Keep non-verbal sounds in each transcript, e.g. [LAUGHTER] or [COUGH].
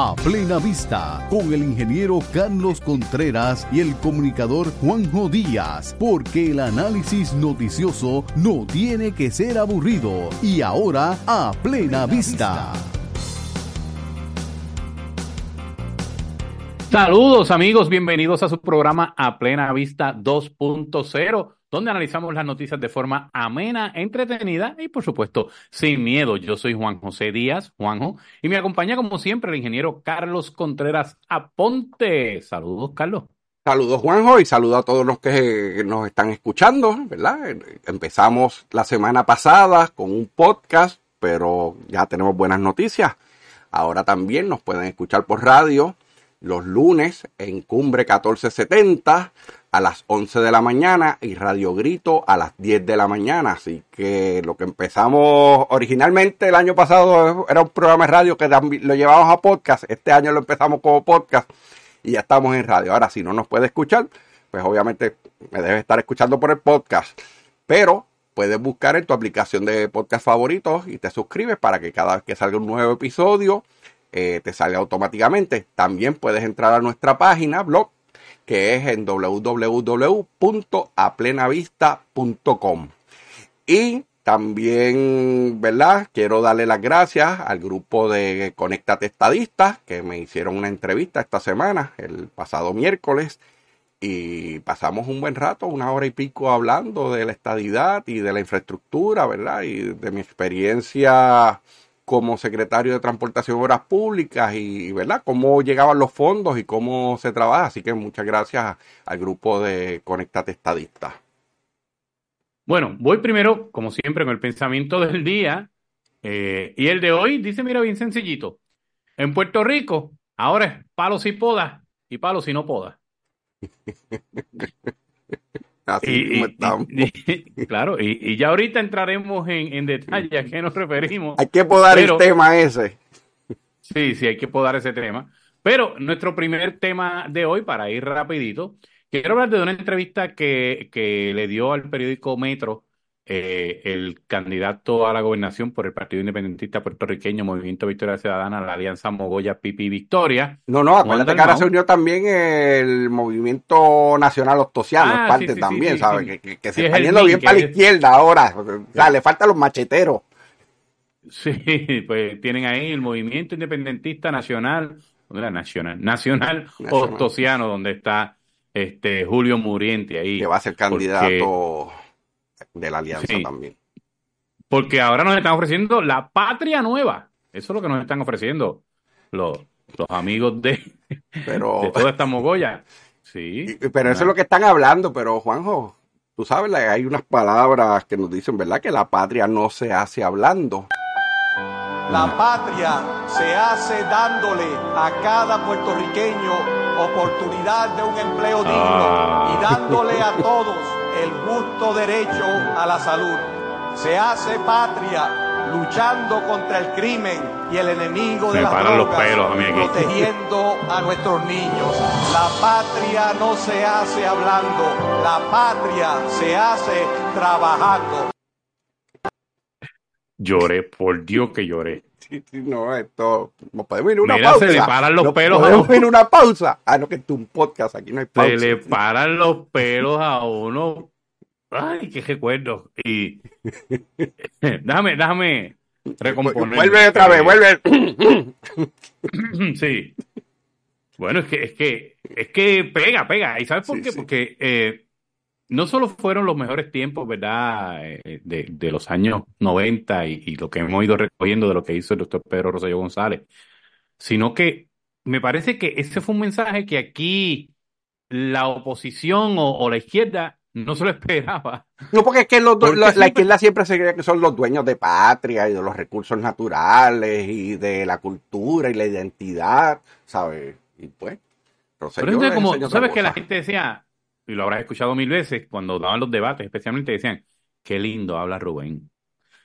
a plena vista con el ingeniero Carlos Contreras y el comunicador Juanjo Díaz, porque el análisis noticioso no tiene que ser aburrido. Y ahora a plena vista. Saludos amigos, bienvenidos a su programa A Plena Vista 2.0 donde analizamos las noticias de forma amena, entretenida y por supuesto sin miedo. Yo soy Juan José Díaz, Juanjo, y me acompaña como siempre el ingeniero Carlos Contreras Aponte. Saludos, Carlos. Saludos, Juanjo, y saludos a todos los que nos están escuchando, ¿verdad? Empezamos la semana pasada con un podcast, pero ya tenemos buenas noticias. Ahora también nos pueden escuchar por radio los lunes en Cumbre 1470 a las 11 de la mañana y Radio Grito a las 10 de la mañana. Así que lo que empezamos originalmente el año pasado era un programa de radio que lo llevamos a podcast. Este año lo empezamos como podcast y ya estamos en radio. Ahora, si no nos puede escuchar, pues obviamente me debe estar escuchando por el podcast. Pero puedes buscar en tu aplicación de podcast favoritos y te suscribes para que cada vez que salga un nuevo episodio eh, te salga automáticamente. También puedes entrar a nuestra página, blog, que es en www.aplenavista.com. Y también, ¿verdad? Quiero darle las gracias al grupo de Conéctate Estadistas que me hicieron una entrevista esta semana, el pasado miércoles, y pasamos un buen rato, una hora y pico hablando de la estadidad y de la infraestructura, ¿verdad? Y de mi experiencia como secretario de Transportación y Obras Públicas y, ¿verdad?, cómo llegaban los fondos y cómo se trabaja. Así que muchas gracias al grupo de Conectate Estadistas. Bueno, voy primero, como siempre, con el pensamiento del día. Eh, y el de hoy dice, mira, bien sencillito. En Puerto Rico, ahora es palos y podas y palos y no podas. [LAUGHS] Así y, claro, y, ya ahorita entraremos en, detalle a qué nos referimos. Hay que podar el tema ese. Sí, sí, hay que podar ese tema. Pero nuestro primer tema de hoy, para ir rapidito, quiero hablar de una entrevista que, que le dio al periódico Metro eh, el candidato a la gobernación por el Partido Independentista Puertorriqueño, Movimiento Victoria Ciudadana, la Alianza Mogoya Pipi Victoria. No, no, acuérdate que ahora se unió también el Movimiento Nacional Ostosiano, ah, parte también, ¿sabes? que, se está yendo bien para la izquierda ahora. O sea, le faltan los macheteros. Sí, [LAUGHS] pues tienen ahí el Movimiento Independentista Nacional, Nacional, Nacional, Ostosiano, donde está este Julio Muriente ahí. Que va a ser candidato de la alianza también. Porque ahora nos están ofreciendo la patria nueva. Eso es lo que nos están ofreciendo los, los amigos de, pero, de toda esta mogolla. Sí. pero eso es lo que están hablando, pero Juanjo, tú sabes, hay unas palabras que nos dicen, ¿verdad? Que la patria no se hace hablando. La patria se hace dándole a cada puertorriqueño oportunidad de un empleo digno y ah. dándole a todos el justo derecho a la salud. Se hace patria luchando contra el crimen y el enemigo de las drogas, protegiendo a nuestros niños. La patria no se hace hablando, la patria se hace trabajando. Lloré, por Dios que lloré. No, esto. podemos ir a una Mira, pausa. Se le paran los pelos podemos ir a una pausa. Ah, no, que es un podcast, aquí no hay pausa. Se le paran los pelos a uno. Ay, qué recuerdo. Y. [LAUGHS] déjame, déjame recomponer. Vuelve otra vez, vuelve. sí. Bueno, es que, es que, es que pega, pega. ¿Y sabes por qué? Porque eh, no solo fueron los mejores tiempos, ¿verdad?, eh, de, los años 90 y, lo que hemos ido recogiendo de lo que hizo el doctor Pedro Rosselló González, sino que me parece que ese fue un mensaje que aquí la oposición o, la izquierda no se lo esperaba. No, porque es que la izquierda siempre se cree que son los dueños de patria y de los recursos naturales y de la cultura y la identidad, ¿sabes? Y pues, Pero como, ¿sabes que la gente decía, y lo habrás escuchado mil veces, cuando daban los debates, especialmente decían, qué lindo habla Rubén.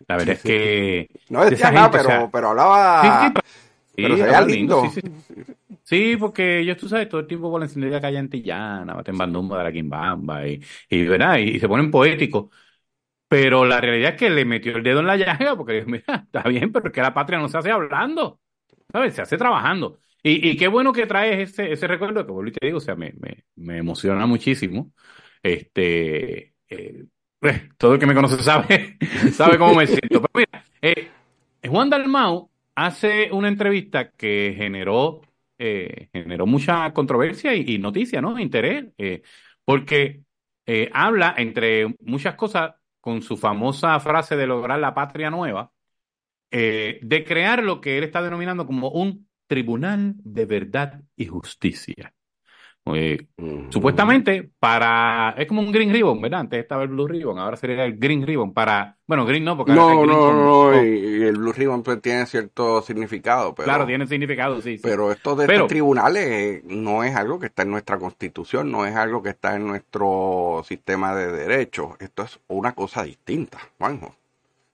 La verdad es que... No decía nada, pero, pero hablaba... Sí, pero lindo. Sí, porque ellos, tú sabes, todo el tiempo con la encendida calle antillana, baten bandumba de la quimbamba, y, y, ¿verdad? y se ponen poéticos. Pero la realidad es que le metió el dedo en la llaga, porque [LAUGHS] mira, está bien, pero es que la patria no se hace hablando, ¿sabes? Se hace trabajando. Y, qué bueno que traes ese, recuerdo, que vuelvo y te digo, o sea, me, emociona muchísimo. Este, eh, pues, todo el que me conoce sabe, [LAUGHS] sabe cómo me siento. Pero mira, eh, Juan Dalmau hace una entrevista que generó, eh, generó mucha controversia y, noticia, ¿no? Interés, porque habla, entre muchas cosas, con su famosa frase de lograr la patria nueva, de crear lo que él está denominando como un Tribunal de Verdad y Justicia. Eh, supuestamente para es como un green ribbon, ¿verdad? Antes estaba el blue ribbon, ahora sería el green ribbon para bueno green no porque no no no y, el blue ribbon pues, tiene cierto significado, pero claro tiene significado sí, pero esto de estos tribunales eh, no es algo que está en nuestra constitución, no es algo que está en nuestro sistema de derechos, esto es una cosa distinta, Juanjo.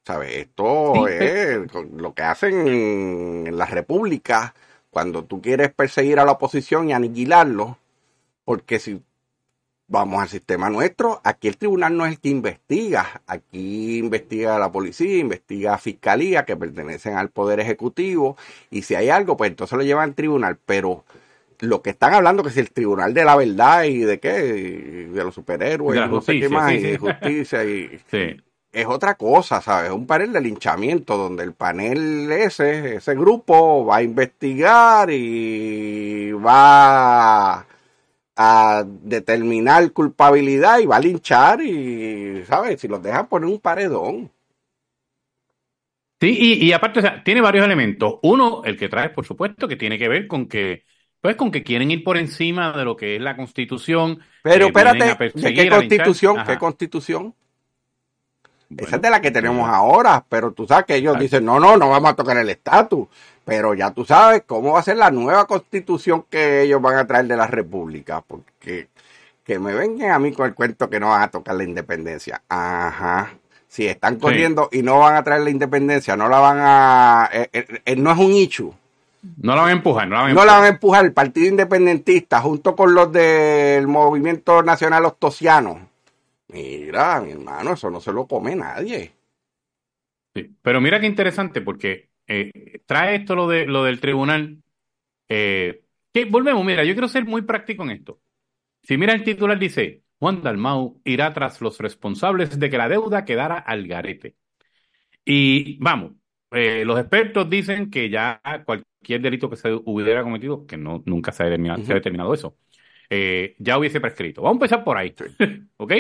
¿Sabes? Esto es lo que hacen en las repúblicas cuando tú quieres perseguir a la oposición y aniquilarlo, porque si vamos al sistema nuestro, aquí el tribunal no es el que investiga, aquí investiga la policía, investiga la fiscalía que pertenecen al poder ejecutivo y si hay algo, pues entonces lo llevan al tribunal, pero lo que están hablando que es el tribunal de la verdad y de qué, de los superhéroes, no sé qué más, y de justicia y es otra cosa, ¿sabes? Un panel de linchamiento donde el panel ese, ese grupo va a investigar y va a determinar culpabilidad y va a linchar y, ¿sabes? Si los dejan poner un paredón. Sí, y, aparte, o sea, tiene varios elementos. Uno, el que trae, por supuesto, que tiene que ver con que, pues, con que quieren ir por encima de lo que es la Constitución. Pero espérate, qué Constitución? ¿Qué Constitución? Esa es de la que tenemos ahora, pero tú sabes que ellos dicen, no, no, no vamos a tocar el estatus. Pero ya tú sabes cómo va a ser la nueva constitución que ellos van a traer de la República, porque que me vengan a mí con el cuento que no van a tocar la independencia. Ajá. Si están corriendo y no van a traer la independencia, no la van a... Eh, eh, eh, no es un ichu. No la van a empujar, no la van a empujar. No la van a empujar. El Partido Independentista, junto con los del Movimiento Nacional Ostosiano, Mira, mi hermano, eso no se lo come nadie. Sí, pero mira qué interesante, porque eh, trae esto lo, de, lo del tribunal. Eh, que volvemos, mira, yo quiero ser muy práctico en esto. Si mira el titular dice, Juan Dalmau irá tras los responsables de que la deuda quedara al garete. Y vamos, eh, los expertos dicen que ya cualquier delito que se hubiera cometido, que no nunca se ha determinado, se ha determinado eso, ya hubiese prescrito. Vamos a empezar por ahí. [LAUGHS] ¿Ok?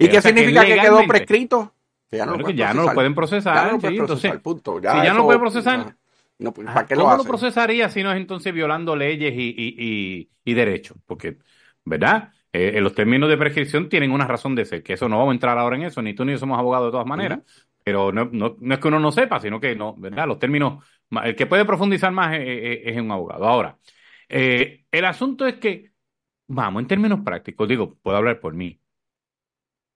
¿Y qué significa que, quedó prescrito? Que ya no, lo, ya no lo pueden procesar. Ya no lo pueden procesar, punto. Ya si ya no puede procesar, no, pues, ¿para qué ¿cómo lo, lo, procesaría si no es entonces violando leyes y, y, y, derechos? Porque, ¿verdad? Eh, en los términos de prescripción tienen una razón de ser, que eso no vamos a entrar ahora en eso, ni tú ni yo somos abogados de todas maneras, pero no, no, no, es que uno no sepa, sino que no, ¿verdad? Los términos, el que puede profundizar más es, es un abogado. Ahora, eh, el asunto es que, vamos, en términos prácticos, digo, puedo hablar por mí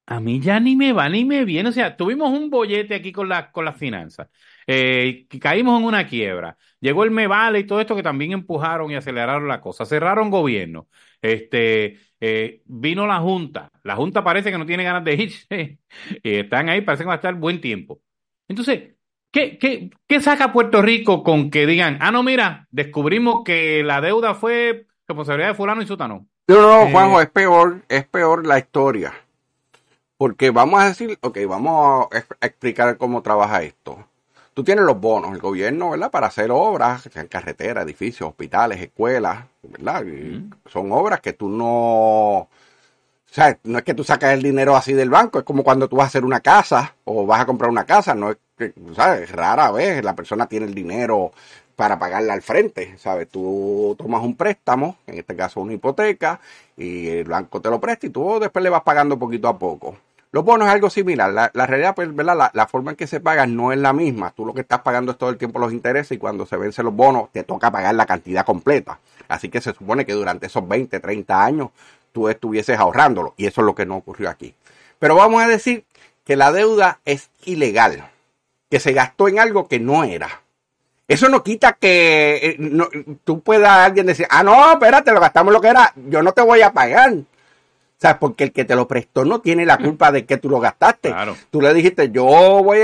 a mí ya ni me va ni me viene. O sea, tuvimos un bollete aquí con, la, con las finanzas. Eh, caímos en una quiebra. Llegó el Me Vale y todo esto que también empujaron y aceleraron la cosa. Cerraron gobierno. Este, eh, vino la Junta. La Junta parece que no tiene ganas de irse. [LAUGHS] y están ahí, parece que va a estar buen tiempo. Entonces, ¿qué, qué, qué saca Puerto Rico con que digan, ah, no, mira, descubrimos que la deuda fue responsabilidad de fulano y sutano? No, no, Juanjo, eh, es peor, es peor la historia. Porque vamos a decir, ok, vamos a explicar cómo trabaja esto. Tú tienes los bonos, el gobierno, ¿verdad? Para hacer obras, sean carreteras, edificios, hospitales, escuelas, ¿verdad? Son obras que tú no... O sea, no es que tú sacas el dinero así del banco, es como cuando tú vas a hacer una casa o vas a comprar una casa, no es que, ¿sabes? Rara vez la persona tiene el dinero para pagarla al frente, ¿sabes? Tú tomas un préstamo, en este caso una hipoteca, y el banco te lo presta y tú después le vas pagando poquito a poco. Los bonos es algo similar. La, realidad, pues, ¿verdad? La, forma en que se pagan no es la misma. Tú lo que estás pagando es todo el tiempo los intereses y cuando se vencen los bonos te toca pagar la cantidad completa. Así que se supone que durante esos 20, 30 años tú estuvieses ahorrándolo y eso es lo que no ocurrió aquí. Pero vamos a decir que la deuda es ilegal, que se gastó en algo que no era. Eso no quita que eh, no, tú puedas alguien decir, ah, no, espérate, lo gastamos lo que era, yo no te voy a pagar. O sea, porque el que te lo prestó no tiene la culpa de que tú lo gastaste. Claro. Tú le dijiste, yo voy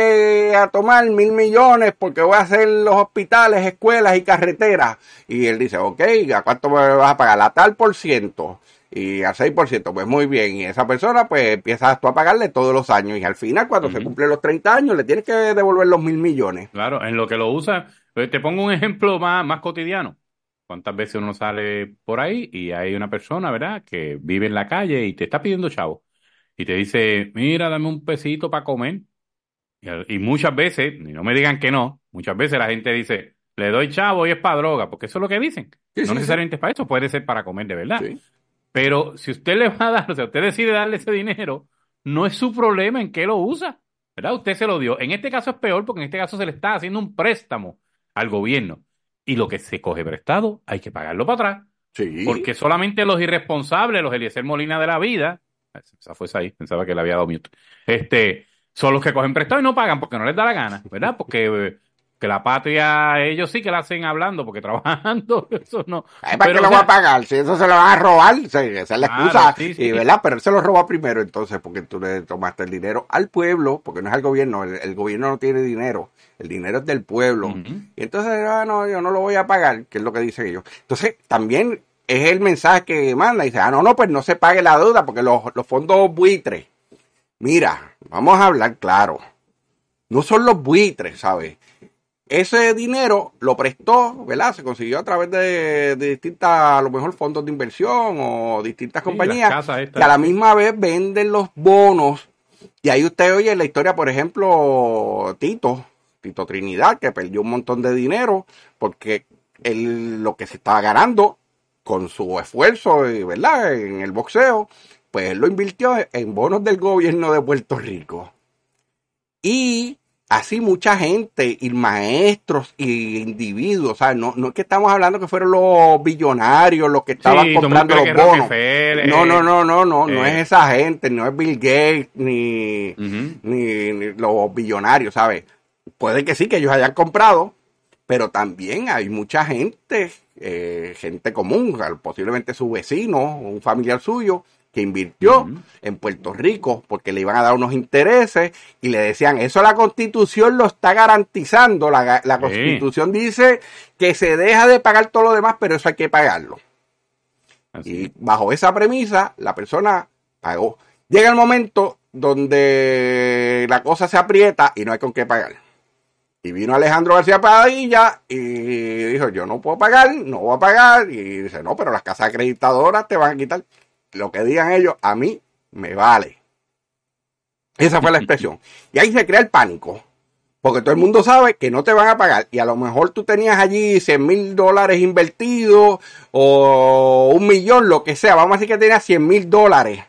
a tomar mil millones porque voy a hacer los hospitales, escuelas y carreteras. Y él dice, ok, ¿a cuánto me vas a pagar? A tal por ciento. Y al 6%, pues muy bien. Y esa persona, pues empiezas tú a pagarle todos los años. Y al final, cuando se cumplen los 30 años, le tienes que devolver los mil millones. Claro, en lo que lo usa. Te pongo un ejemplo más, más cotidiano. ¿Cuántas veces uno sale por ahí y hay una persona, ¿verdad?, que vive en la calle y te está pidiendo chavo. Y te dice, mira, dame un pesito para comer. Y, y muchas veces, y no me digan que no, muchas veces la gente dice, le doy chavo y es para droga, porque eso es lo que dicen. Sí, no sí, necesariamente es para eso, puede ser para comer de verdad. Pero si usted le va a dar, o sea, usted decide darle ese dinero, no es su problema en qué lo usa, ¿verdad? Usted se lo dio. En este caso es peor porque en este caso se le está haciendo un préstamo al gobierno. Y lo que se coge prestado hay que pagarlo para atrás. Sí. Porque solamente los irresponsables, los Eliezer Molina de la vida, esa fue esa ahí, pensaba que le había dado mute, este, son los que cogen prestado y no pagan porque no les da la gana, ¿verdad? Porque eh, que la patria, ellos sí que la hacen hablando, porque [LAUGHS] trabajando, eso no. Ay, ¿Para qué lo o va sea, a pagar? Si eso se lo van a robar, se- esa es la Claro, excusa. sí, sí. Y, ¿verdad? Pero él se lo roba primero, entonces, porque tú le tomaste el dinero al pueblo, porque no es al gobierno, el, el gobierno no tiene dinero, el dinero es del pueblo. Y entonces, ah, no, yo no lo voy a pagar, que es lo que dicen ellos. Entonces, también es el mensaje que manda, dice, ah, no, no, pues no se pague la deuda, porque los, los fondos buitres, mira, vamos a hablar claro, no son los buitres, ¿sabes? Ese dinero lo prestó, ¿verdad? Se consiguió a través de, de distintas, a lo mejor fondos de inversión o distintas Sí, compañías que a la misma vez venden los bonos. Y ahí usted oye la historia, por ejemplo, Tito, Tito Trinidad, que perdió un montón de dinero porque él lo que se estaba ganando con su esfuerzo, ¿verdad? En el boxeo, pues él lo invirtió en bonos del gobierno de Puerto Rico. Y así mucha gente, y maestros, y individuos, ¿sabes? No, no es que estamos hablando que fueron los billonarios los que estaban Sí, comprando los bonos. Rockefeller, No, no, no, no, no, no eh. es esa gente, no es Bill Gates, ni, ni los billonarios, ¿sabes? Puede que sí, que ellos hayan comprado, pero también hay mucha gente, eh, gente común, posiblemente su vecino, un familiar suyo, que invirtió en Puerto Rico porque le iban a dar unos intereses y le decían, eso la constitución lo está garantizando, la, la Sí. constitución dice que se deja de pagar todo lo demás, pero eso hay que pagarlo. Así. Y bajo esa premisa, la persona pagó. Llega el momento donde la cosa se aprieta y no hay con qué pagar. Y vino Alejandro García Padilla y dijo, yo no puedo pagar, no voy a pagar. Y dice, no, pero las casas acreditadoras te van a quitar. Lo que digan ellos, a mí me vale. Esa fue la [LAUGHS] expresión. Y ahí se crea el pánico. Porque todo el mundo sabe que no te van a pagar. Y a lo mejor tú tenías allí 100 mil dólares invertidos o un millón, lo que sea. Vamos a decir que tenías 100 mil dólares.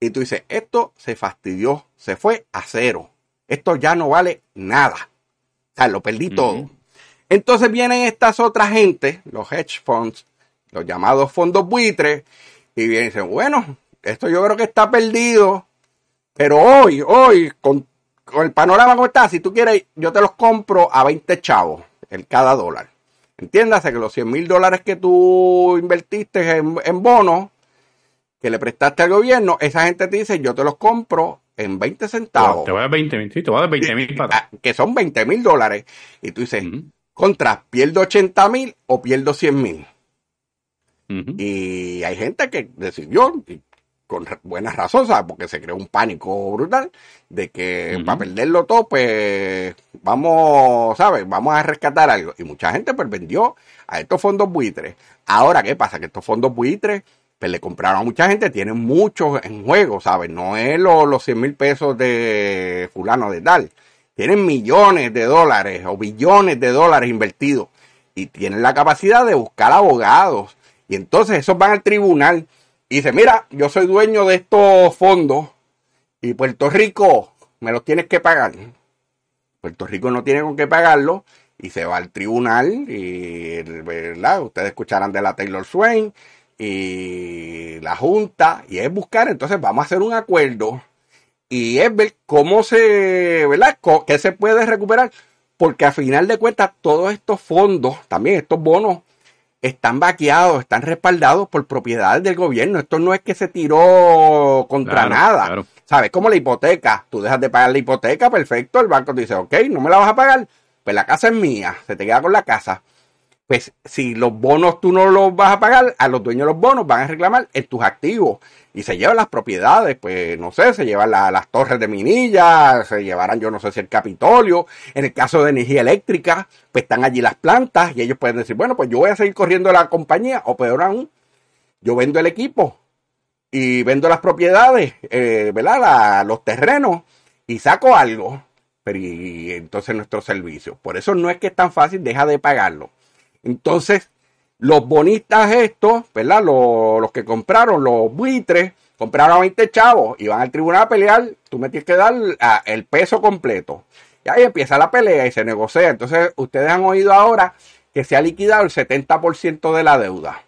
Y tú dices, esto se fastidió, se fue a cero. Esto ya no vale nada. O sea, lo perdí todo. Entonces vienen estas otras gente, los hedge funds, los llamados fondos buitres, y vienen y dicen, bueno, esto yo creo que está perdido, pero hoy, hoy, con, con el panorama como está, si tú quieres, yo te los compro a 20 chavos el cada dólar. Entiéndase que los 100 mil dólares que tú invertiste en, en bonos, que le prestaste al gobierno, esa gente te dice, yo te los compro en 20 centavos. Te voy a dar 20 mil, sí, te voy a dar 20 mil. Ah, que son 20 mil dólares. Y tú dices, contra, ¿pierdo 80 mil o pierdo 100 mil? Y hay gente que decidió, y con ra- buena razón, ¿sabes? Porque se creó un pánico brutal de que Ujú. para perderlo todo, pues vamos, ¿sabes? Vamos a rescatar algo. Y mucha gente pues vendió a estos fondos buitres. Ahora, ¿qué pasa? Que estos fondos buitres, pues le compraron a mucha gente, tienen muchos en juego, ¿sabes? No es lo- los 100 mil pesos de fulano de tal. Tienen millones de dólares o billones de dólares invertidos y tienen la capacidad de buscar abogados. Y entonces esos van al tribunal y dicen, mira, yo soy dueño de estos fondos y Puerto Rico me los tienes que pagar. Puerto Rico no tiene con qué pagarlo y se va al tribunal y, ¿verdad? Ustedes escucharán de la Taylor Swain y la Junta y es buscar, entonces vamos a hacer un acuerdo y es ver cómo se, ¿verdad? ¿Qué se puede recuperar? Porque a final de cuentas todos estos fondos, también estos bonos, están vaqueados, están respaldados por propiedades del gobierno. Esto no es que se tiró contra nada. ¿Sabes? Como la hipoteca. Tú dejas de pagar la hipoteca, perfecto. El banco te dice, ok, no me la vas a pagar. Pues la casa es mía. Se te queda con la casa pues si los bonos tú no los vas a pagar, a los dueños de los bonos van a reclamar en tus activos y se llevan las propiedades, pues no sé, se llevan las torres de Minilla, se llevarán yo no sé si el Capitolio, en el caso de energía eléctrica, pues están allí las plantas y ellos pueden decir, bueno, pues yo voy a seguir corriendo la compañía o peor aún, yo vendo el equipo y vendo las propiedades, eh, ¿verdad? los terrenos y saco algo, pero y entonces nuestro servicio. Por eso no es que es tan fácil, deja de pagarlo entonces, los bonistas estos, ¿verdad? Los, que compraron, los buitres, compraron a 20 chavos y van al tribunal a pelear, tú me tienes que dar ah, el peso completo. Y ahí empieza la pelea y se negocia. Entonces, ustedes han oído ahora que se ha liquidado el 70% de la deuda.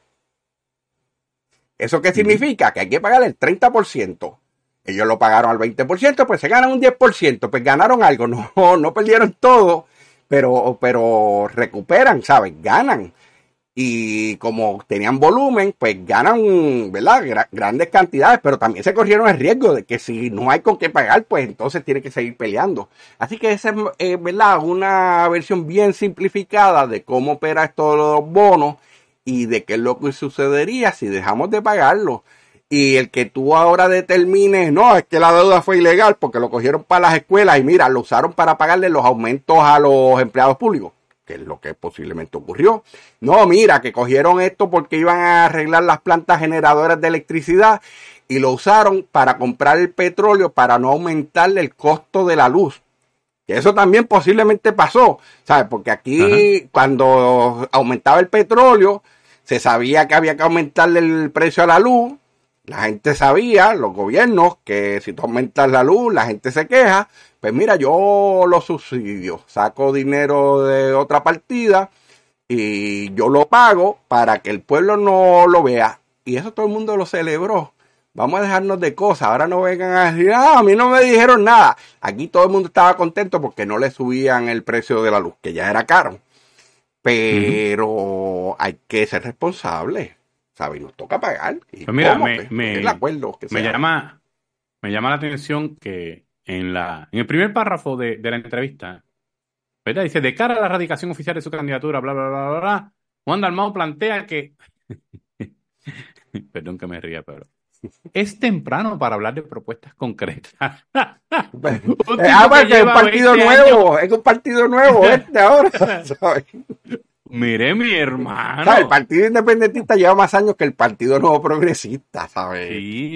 ¿Eso qué significa? Que hay que pagar el 30%. Ellos lo pagaron al 20%, pues se ganan un 10%, pues ganaron algo, [LAUGHS] no, no perdieron todo, pero, pero recuperan, ¿sabes? Ganan. Y como tenían volumen, pues ganan, ¿verdad? grandes cantidades, pero también se corrieron el riesgo de que si no hay con qué pagar, pues entonces tiene que seguir peleando. Así que esa es, eh, ¿verdad? Una versión bien simplificada de cómo opera esto de los bonos y de qué es lo que sucedería si dejamos de pagarlo y el que tú ahora determines, no, es que la deuda fue ilegal porque lo cogieron para las escuelas y mira, lo usaron para pagarle los aumentos a los empleados públicos, que es lo que posiblemente ocurrió. No, mira, que cogieron esto porque iban a arreglar las plantas generadoras de electricidad y lo usaron para comprar el petróleo para no aumentarle el costo de la luz. Que eso también posiblemente pasó, ¿sabes? Porque aquí cuando aumentaba el petróleo, se sabía que había que aumentarle el precio a la luz la gente sabía, los gobiernos, que si tú aumentas la luz, la gente se queja. Pues mira, yo lo subsidio, saco dinero de otra partida y yo lo pago para que el pueblo no lo vea. Y eso todo el mundo lo celebró. Vamos a dejarnos de cosas. Ahora no vengan a decir, ah, a mí no me dijeron nada. Aquí todo el mundo estaba contento porque no le subían el precio de la luz, que ya era caro. Pero hay que ser responsable. ¿Sabes? nos toca pagar. Y pues mira, me, me, acuerdo me llama, me llama la atención que en, la, en el primer párrafo de, de la entrevista, ¿verdad? Dice, de cara a la radicación oficial de su candidatura, bla, bla, bla, bla, bla, Juan Dalmau plantea que, [LAUGHS] perdón que me ría, pero es temprano para hablar de propuestas concretas. [LAUGHS] ah, porque es un partido nuevo, es un partido nuevo este ahora. [LAUGHS] ¿sabes? Mire, mi hermano. El Partido Independentista lleva más años que el Partido Nuevo Progresista, ¿sabes?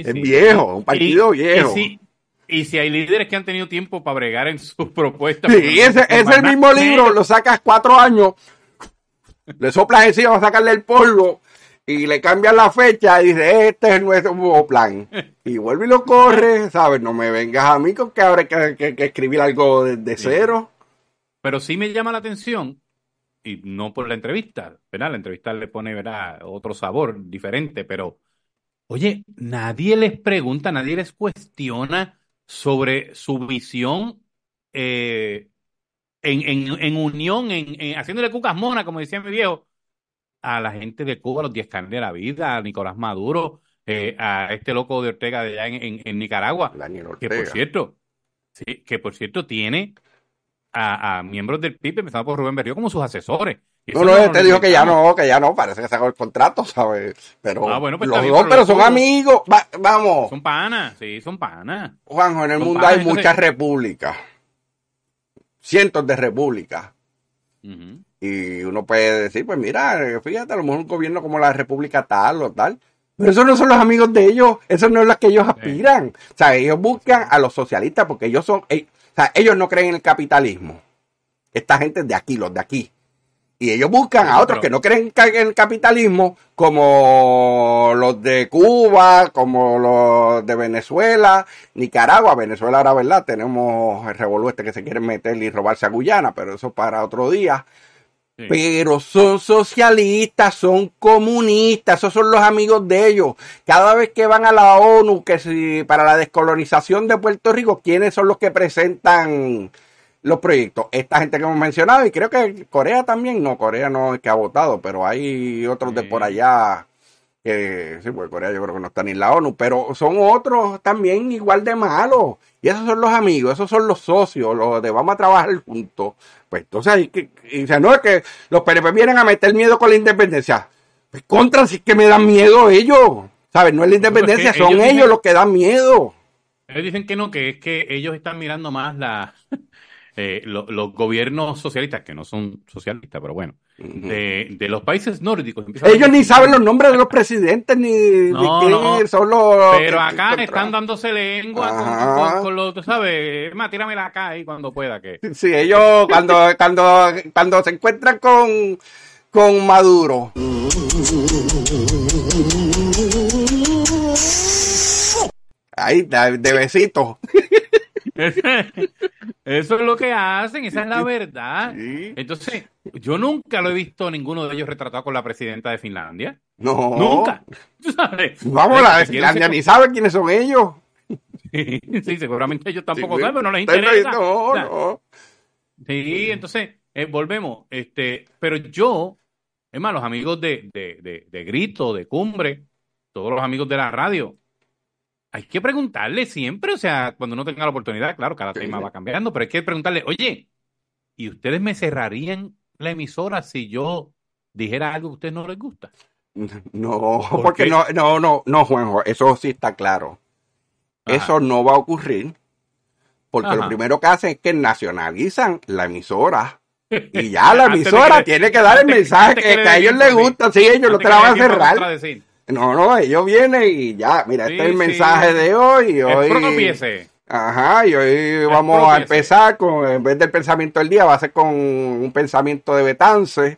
es viejo, un partido viejo. Y si, hay líderes que han tenido tiempo para bregar en sus [LAUGHS] propuestas. Sí, ese, es el mismo libro, lo sacas cuatro años, le soplas encima a sacarle el polvo y le cambias la fecha y dices, este es nuestro nuevo plan. Y vuelve y lo corre, [LAUGHS] ¿sabes? No me vengas a mí con que habrá que, escribir algo de, de cero. Pero sí me llama la atención y no por la entrevista, ¿verdad? La entrevista le pone, ¿verdad? Otro sabor diferente, pero, oye, nadie les pregunta, nadie les cuestiona sobre su visión eh, en, unión, en, haciéndole cucas monas, como decía mi viejo, a la gente de Cuba, los diez carnes de la vida, a Nicolás Maduro, eh, a este loco de Ortega de allá en, Nicaragua, que por cierto, sí, que por cierto tiene a, miembros del PIB, empezando por Rubén Berrío, como sus asesores. no, no, te este dijo que ya no, que ya no, parece que sacó el contrato, ¿sabes? Pero ah, bueno, pues los dos, pero, son amigos, vamos. Son panas, sí, son panas. Juanjo, en el mundo hay muchas repúblicas, cientos de repúblicas. Y uno puede decir, pues mira, fíjate, a lo mejor un gobierno como la República tal o tal, pero esos no son los amigos de ellos, eso no es lo que ellos aspiran. O sea, ellos buscan a los socialistas porque ellos son, o sea, ellos no creen en el capitalismo. Esta gente es de aquí, los de aquí. Y ellos buscan a otros que no creen en el capitalismo, como los de Cuba, como los de Venezuela, Nicaragua. Venezuela ahora, ¿verdad? Tenemos el revolú este que se quiere meter y robarse a Guyana, pero eso para otro día. Pero son socialistas, son comunistas, esos son los amigos de ellos. Cada vez que van a la ONU, que si para la descolonización de Puerto Rico, ¿quiénes son los que presentan los proyectos. Esta gente que hemos mencionado, y creo que Corea también, no, Corea no es que ha votado, pero hay otros de por allá que, sí, pues Corea yo creo que no está ni en la ONU, pero son otros también igual de malos. Y esos son los amigos, esos son los socios, los de vamos a trabajar juntos. Pues entonces, hay que, y no es que los PNP vienen a meter miedo con la independencia. Pues contra, si es que me dan miedo ellos. ¿Sabes? No es la independencia, son ellos los que dan miedo. Ellos dicen que no, que es que ellos están mirando más la, eh, los gobiernos socialistas, que no son socialistas, pero bueno, de, los países nórdicos. Ellos ni saben los nombres de los presidentes, ni de qué son los... Pero acá están dándose lengua con, los, tú sabes, más tíramela acá ahí cuando pueda. que Sí, ellos cuando, cuando, cuando se encuentran con, con Maduro. Ahí, de besito. [LAUGHS] Eso es lo que hacen, esa es la verdad. Entonces, yo nunca lo he visto ninguno de ellos retratado con la presidenta de Finlandia. No. Nunca. [LAUGHS] Vamos, la de Finlandia ni sabe quiénes son ellos. Sí, seguramente ellos tampoco saben, pero no les interesa. No, no. Sí, entonces, eh, volvemos. Este, pero yo, es más, los amigos de, de, de, de Grito, de Cumbre, todos los amigos de la radio, hay que preguntarle siempre, o sea, cuando uno tenga la oportunidad, claro, cada tema va cambiando, pero hay que preguntarle, oye, ¿y ustedes me cerrarían la emisora si yo dijera algo que a ustedes no les gusta? [LAUGHS] No, porque no, no, no, no, Juanjo, eso sí está claro. Eso no va a ocurrir, porque lo primero que hacen es que nacionalizan la emisora. [LAUGHS] Y ya la emisora tiene que dar el mensaje que, a ellos les gusta, sí, ellos no te la van a cerrar. No, no, ellos vienen y ya, mira, este es el mensaje de hoy. hoy Ajá, y hoy vamos a empezar con, en vez del pensamiento del día, va a ser con un pensamiento de Betances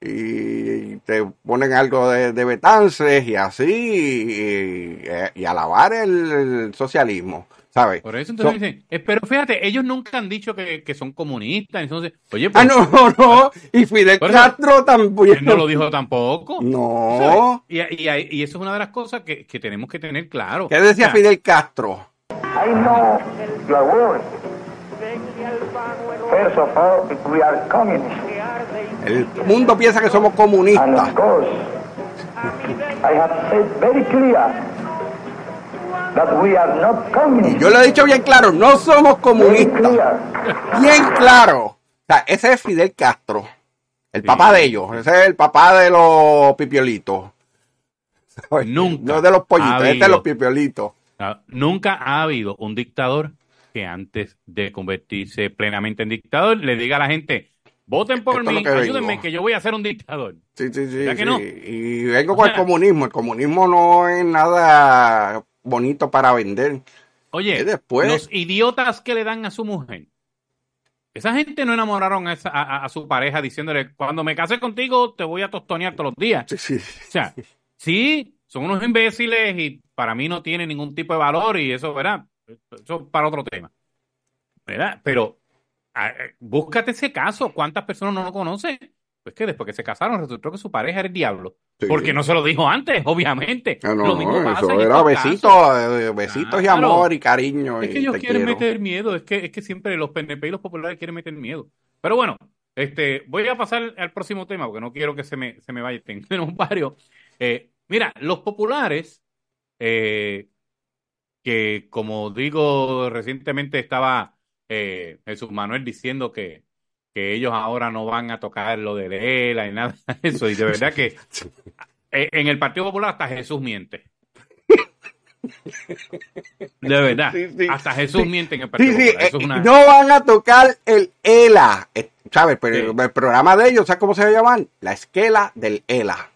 y te ponen algo de, de Betances y así, y, alabar el socialismo. ¿Sabes? Por eso entonces dicen, eh, pero fíjate, ellos nunca han dicho que, que son comunistas, entonces, oye, pues, Ah, no, [LAUGHS] no, y Fidel Castro tampoco. no lo dijo tampoco. No. Y, y, y, eso es una de las cosas que, que tenemos que tener claro. ¿Qué decía Fidel Castro? I know your words. First of all, we are communists. El mundo piensa que somos comunistas. And of course, I have said very clear y yo lo he dicho bien claro, no somos comunistas. Bien claro. O sea, ese es Fidel Castro, el papá de ellos, ese es el papá de los pipiolitos. Nunca. No de los pollitos, este es de los pipiolitos. Ah, nunca ha habido un dictador que antes de convertirse plenamente en dictador le diga a la gente, voten por mí, ayúdenme que yo voy a ser un dictador. Sí, sí, sí. Y vengo con el comunismo. El comunismo no es nada bonito para vender. Oye, después... los idiotas que le dan a su mujer. Esa gente no enamoraron a, su pareja diciéndole, cuando me case contigo te voy a tostonear todos los días. Sí, O sea, sí, son unos imbéciles y para mí no tiene ningún tipo de valor y eso, ¿verdad? Eso para otro tema. ¿Verdad? Pero búscate ese caso. ¿Cuántas personas no lo conocen? Pues que después que se casaron resultó que su pareja era el diablo. Porque no se lo dijo antes, obviamente. Ah, no, eso era besitos, eh, besitos y amor y cariño. Es que ellos quieren meter miedo, es que, es que siempre los PNP y los populares quieren meter miedo. Pero bueno, este, voy a pasar al próximo tema porque no quiero que se me, se me vaya. Tenemos [LAUGHS] varios. Eh, mira, los populares, eh, que como digo, recientemente estaba Jesús Manuel diciendo que que ellos ahora no van a tocar lo de Lela y nada de eso. Y de verdad que [LAUGHS] eh, en el Partido Popular hasta Jesús miente. De verdad, hasta Jesús miente en el Partido Popular. Eh, no van a tocar el ELA, eh, ¿sabes? Pero el programa de ellos, ¿sabes cómo se llaman? La esquela del ELA.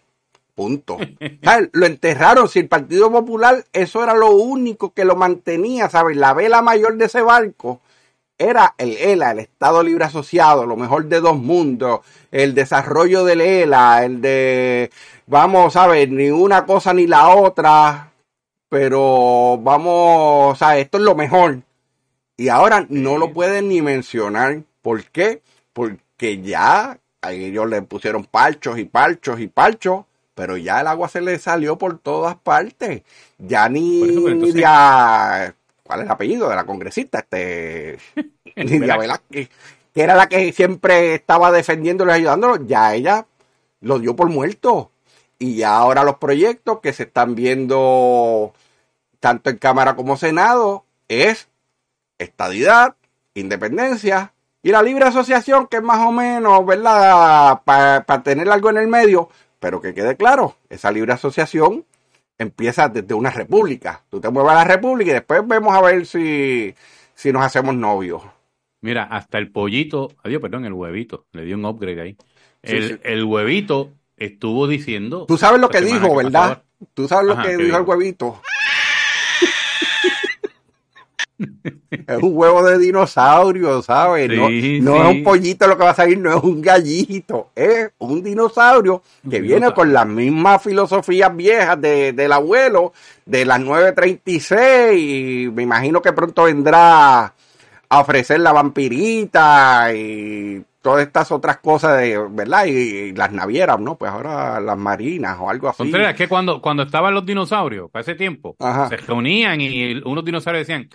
Punto. [LAUGHS] Lo enterraron. Si el Partido Popular, eso era lo único que lo mantenía, ¿sabes? La vela mayor de ese barco era el ELA, el Estado Libre Asociado, lo mejor de dos mundos, el desarrollo del ELA, el de, vamos, a ver, ni una cosa ni la otra, pero vamos, a esto es lo mejor. Y ahora no lo pueden ni mencionar. ¿Por qué? Porque ya a ellos le pusieron parchos y parchos y parchos, pero ya el agua se le salió por todas partes. Ya ni, ya ¿Cuál es el apellido de la congresista? Este. [LAUGHS] Nidia Velázquez, que era la que siempre estaba defendiéndolo y ayudándolo, ya ella lo dio por muerto. Y ya ahora los proyectos que se están viendo tanto en Cámara como Senado es estadidad, independencia y la libre asociación, que es más o menos, ¿verdad? Para tener algo en el medio, pero que quede claro, esa libre asociación empieza desde una república. Tú te mueves a la república y después vemos a ver si, si nos hacemos novios. Mira, hasta el pollito, adiós, perdón, el huevito, le dio un upgrade ahí. El, el huevito estuvo diciendo. Tú sabes lo que dijo, ¿verdad? Tú sabes lo que dijo el huevito. [LAUGHS] es un huevo de dinosaurio, ¿sabes? no, es un pollito lo que va a salir, no es un gallito, es un dinosaurio que viene con las mismas filosofías viejas del abuelo, de las 936, y me imagino que pronto vendrá a ofrecer la vampirita y todas estas otras cosas de, ¿verdad? Y, las navieras, ¿no? Pues ahora las marinas o algo así. Entonces, es que cuando, cuando estaban los dinosaurios, para ese tiempo, se reunían y unos dinosaurios decían,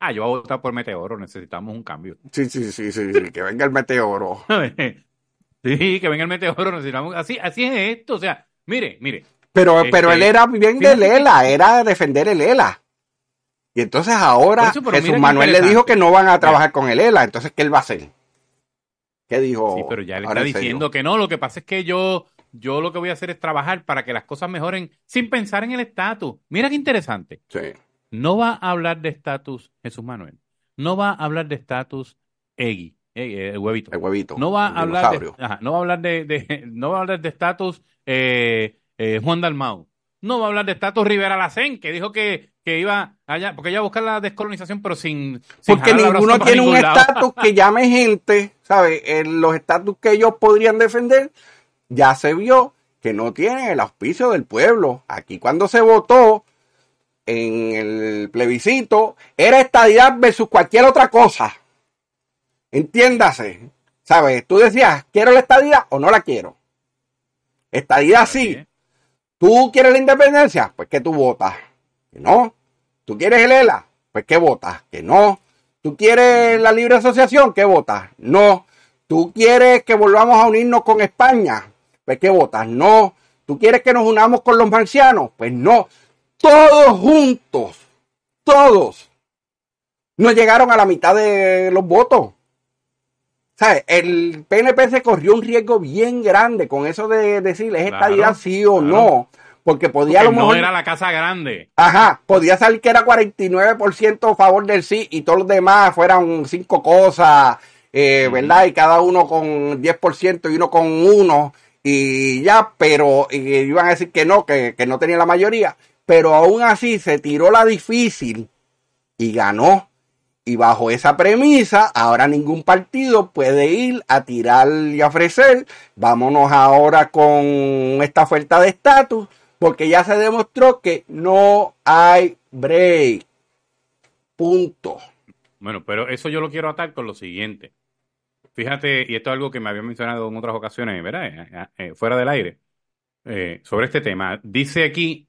ah, yo voy a votar por Meteoro, necesitamos un cambio. [LAUGHS] Sí, sí, sí, sí, que venga el Meteoro. sí, que venga el Meteoro, necesitamos, así, así es esto, o sea, mire, mire. Pero, pero él este, era bien de Lela, era defender el ELA. Y entonces ahora Jesús Manuel le dijo que no van a trabajar con el ELA, entonces ¿qué él va a hacer? ¿Qué dijo? Sí, pero ya le está diciendo que no. Lo que pasa es que yo, yo lo que voy a hacer es trabajar para que las cosas mejoren sin pensar en el estatus. Mira qué interesante. Sí. No va a hablar de estatus Jesús Manuel. No va a hablar de estatus Egui, eh, el huevito. El huevito. No va a hablar de, no va a hablar de, [LAUGHS] no va a hablar de estatus eh, eh, Juan Dalmau. No va a hablar de estatus Rivera Lacén, que dijo que, que iba allá, porque ella a buscar la descolonización, pero sin. porque ninguno tiene un estatus que llame gente, ¿sabes? los estatus que ellos podrían defender, ya se vio que no tienen el auspicio del pueblo. Aquí cuando se votó en el plebiscito era estadidad versus cualquier otra cosa. Entiéndase. ¿Sabes? Tú decías, ¿quiero la estadidad o no la quiero? Estadidad sí. ¿Tú quieres la independencia? Pues que tú votas. Que no. ¿Tú quieres el ELA? Pues que votas. Que no. ¿Tú quieres la libre asociación? ¿Qué votas? No. ¿Tú quieres que volvamos a unirnos con España? Pues que votas? No. ¿Tú quieres que nos unamos con los marcianos? Pues no. Todos juntos. Todos. No llegaron a la mitad de los votos. ¿Sabes? El PNP se corrió un riesgo bien grande con eso de decir, ¿es estadía sí o no? Porque podía lo mejor. No era la casa grande. Ajá, podía salir que era 49% a favor del sí y todos los demás fueran cinco cosas, eh, ¿verdad? Y cada uno con 10% y uno con uno y ya, pero iban a decir que no, que, que no tenía la mayoría. Pero aún así se tiró la difícil y ganó. Y bajo esa premisa, ahora ningún partido puede ir a tirar y ofrecer. Vámonos ahora con esta oferta de estatus porque ya se demostró que no hay break. Punto. Bueno, pero eso yo lo quiero atar con lo siguiente. Fíjate, y esto es algo que me había mencionado en otras ocasiones, ¿verdad? Eh, eh, eh, fuera del aire, sobre este tema. Dice aquí,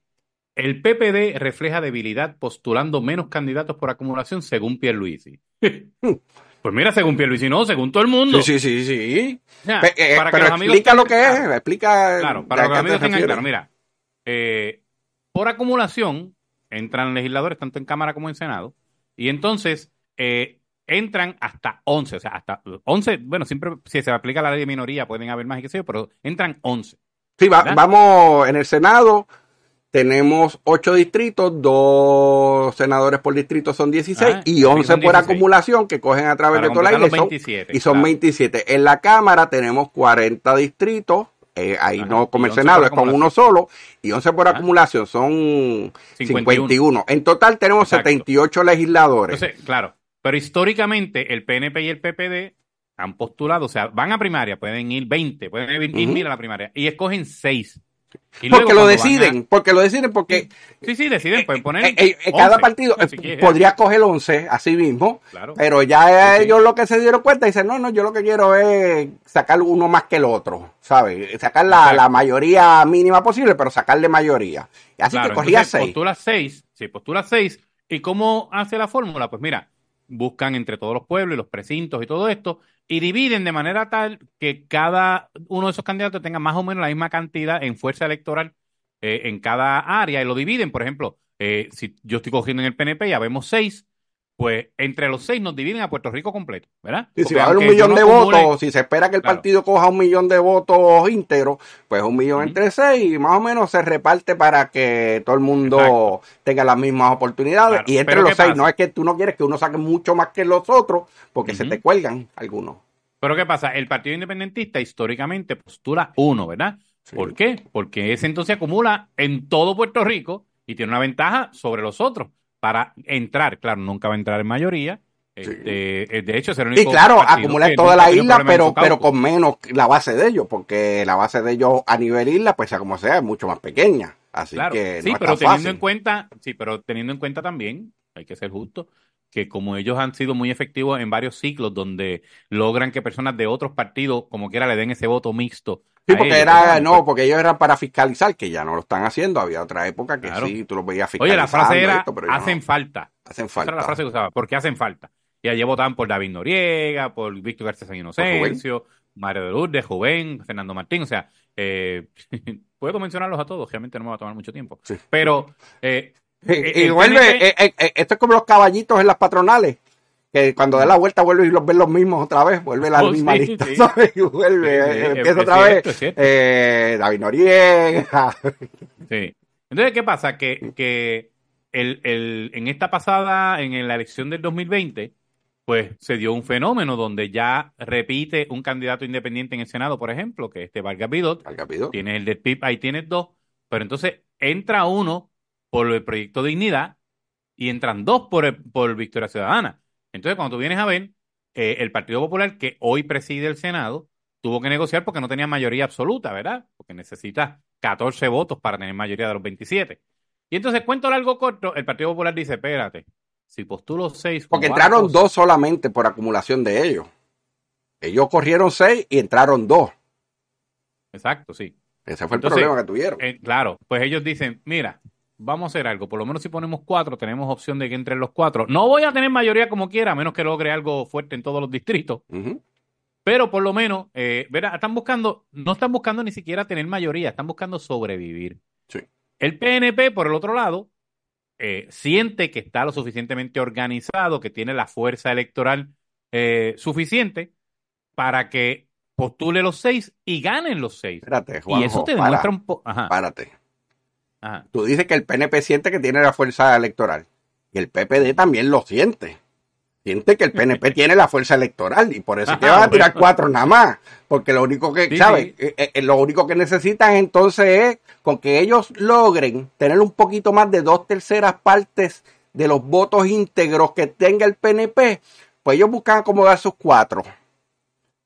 el PPD refleja debilidad postulando menos candidatos por acumulación según Pierluisi. [LAUGHS] Pues mira, según Pierluisi, no, según todo el mundo. Sí, sí, sí, sí. para que los amigos explica lo que es, explica. Claro, para que los amigos tengan claro. Mira, eh, por acumulación entran legisladores tanto en Cámara como en Senado y entonces eh, entran hasta 11, o sea, hasta 11, bueno, siempre si se aplica la ley de minoría pueden haber más y qué sé yo, pero entran 11. Sí, vamos en el Senado. Tenemos 8 distritos, dos senadores por distrito son 16 ah, y 11 por acumulación que cogen a través de toda la isla y son 27. En la Cámara tenemos 40 distritos, eh, ahí no como es con uno solo, y 11 por acumulación, son 51. En total tenemos 78 legisladores. claro, pero históricamente el PNP y el PPD han postulado, o sea, van a primaria, pueden ir 20, pueden ir, mil a la primaria, y escogen 6 porque lo deciden, porque lo deciden, porque... Sí, sí, deciden, pueden poner... Eh, eh, eh, cada partido podría coger 11 así mismo, pero ya ellos lo que se dieron cuenta dicen, no, no, yo lo que quiero es sacar uno más que el otro, ¿sabes? Sacar la, mayoría mínima posible, pero sacarle mayoría. Así que cogía 6. Postula 6, sí, postula 6. ¿Y cómo hace la fórmula? Pues mira, buscan entre todos los pueblos y los precintos y todo esto, y dividen de manera tal que cada uno de esos candidatos tenga más o menos la misma cantidad en fuerza electoral eh, en cada área, y lo dividen, por ejemplo, eh, si yo estoy cogiendo en el PNP, ya vemos seis, pues entre los seis nos dividen a Puerto Rico completo, ¿verdad? Y si va a haber un millón de votos, si se espera que el partido coja un millón de votos íntegros, pues un millón entre seis, y más o menos se reparte para que todo el mundo tenga las mismas oportunidades. y entre los seis, no es que tú no quieres que uno saque mucho más que los otros, porque se te cuelgan algunos. Pero ¿qué pasa? El Partido Independentista históricamente postula uno, ¿verdad? ¿Por qué? Porque ese entonces acumula en todo Puerto Rico y tiene una ventaja sobre los otros para entrar. Claro, nunca va a entrar en mayoría. Este, eh, de hecho, es el único. Y claro, acumula toda la isla, pero, pero con menos la base de ellos, porque la base de ellos a nivel isla, pues sea como sea, es mucho más pequeña. Así que. sí, pero teniendo en cuenta, sí, pero teniendo en cuenta también, hay que ser justo, que como ellos han sido muy efectivos en varios ciclos donde logran que personas de otros partidos, como quiera, le den ese voto mixto. Sí, porque era, no, porque ellos eran para fiscalizar, que ya no lo están haciendo. Había otra época que sí, tú los veías fiscalizando. Oye, la frase era, hacen falta. Hacen falta. Esa era la frase que usaba, porque hacen falta. Y allí votaban por David Noriega, por Víctor García San Inocencio, Mario de Lourdes, Joven, Fernando Martín, o sea, eh, [LAUGHS] puedo mencionarlos a todos, realmente no me va a tomar mucho tiempo. Pero eh, y, vuelve, eh, eh, esto es como los caballitos en las patronales, que cuando da la vuelta vuelve y los ven los mismos otra vez, vuelve la oh, misma lista, [LAUGHS] Y vuelve, empieza otra vez eh, David Noriega. [LAUGHS] Sí. Entonces, ¿qué pasa? Que, que el, el, en esta pasada, en la elección del 2020, pues se dio un fenómeno donde ya repite un candidato independiente en el Senado, por ejemplo, que es este Vargas Vidot. Tiene el del PIB, ahí tienes dos, pero entonces entra uno por el proyecto Dignidad y entran dos por, por Victoria Ciudadana. Entonces, cuando tú vienes a ver, eh, el Partido Popular, que hoy preside el Senado, tuvo que negociar porque no tenía mayoría absoluta, ¿verdad? Porque necesita 14 votos para tener mayoría de los 27. Y entonces, cuento largo corto, el Partido Popular dice, espérate, si postulo seis... Porque entraron dos solamente por acumulación de ellos. Ellos corrieron seis y entraron dos. Exacto, sí. Ese fue el problema que tuvieron. Eh, claro, pues ellos dicen, mira, vamos a hacer algo. Por lo menos si ponemos cuatro, tenemos opción de que entren los cuatro. No voy a tener mayoría como quiera, a menos que logre algo fuerte en todos los distritos. Pero por lo menos, eh, verá, están buscando, no están buscando ni siquiera tener mayoría, están buscando sobrevivir. Sí. El PNP, por el otro lado, eh, siente que está lo suficientemente organizado, que tiene la fuerza electoral eh, suficiente para que postule los seis y ganen los seis. Espérate, y eso te demuestra un poco. Párate. Tú dices que el PNP siente que tiene la fuerza electoral. Y el PPD también lo siente. Siente que el PNP [LAUGHS] tiene la fuerza electoral y por eso es que van a tirar cuatro nada más. Porque lo único que, ¿sabes? Eh, eh, eh, lo único que necesitan entonces es con que ellos logren tener un poquito más de dos terceras partes de los votos íntegros que tenga el PNP, pues ellos buscan acomodar sus cuatro.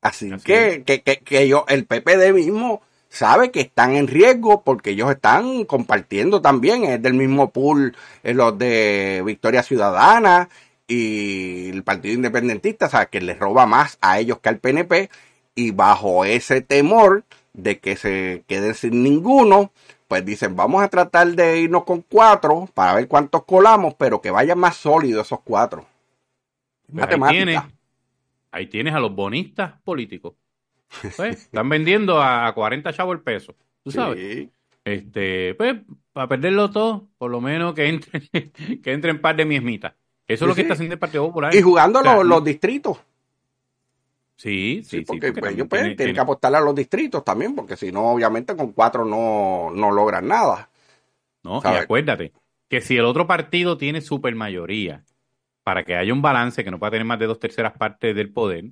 Así, que, que, que, que ellos, el PPD mismo sabe que están en riesgo porque ellos están compartiendo también, es del mismo pool eh, los de Victoria Ciudadana y el Partido Independentista, o sea, que les roba más a ellos que al PNP y bajo ese temor de que se queden sin ninguno, pues dicen, vamos a tratar de irnos con cuatro para ver cuántos colamos, pero que vayan más sólidos esos cuatro. Pues ahí, tienes, ahí tienes a los bonistas políticos pues, están vendiendo a 40 chavos el peso, tú sabes. Este, pues, para perderlo todo, por lo menos que entre, [LAUGHS] que entre en par de miesmitas. Eso es lo que está haciendo el Partido Popular. Y jugando los, distritos. Sí, sí, sí. Porque, pues, ellos pues, tienen que apostarle a los distritos también, porque si no, obviamente con cuatro no, no logran nada. No, y acuérdate que si el otro partido tiene supermayoría, para que haya un balance que no pueda tener más de dos terceras partes del poder,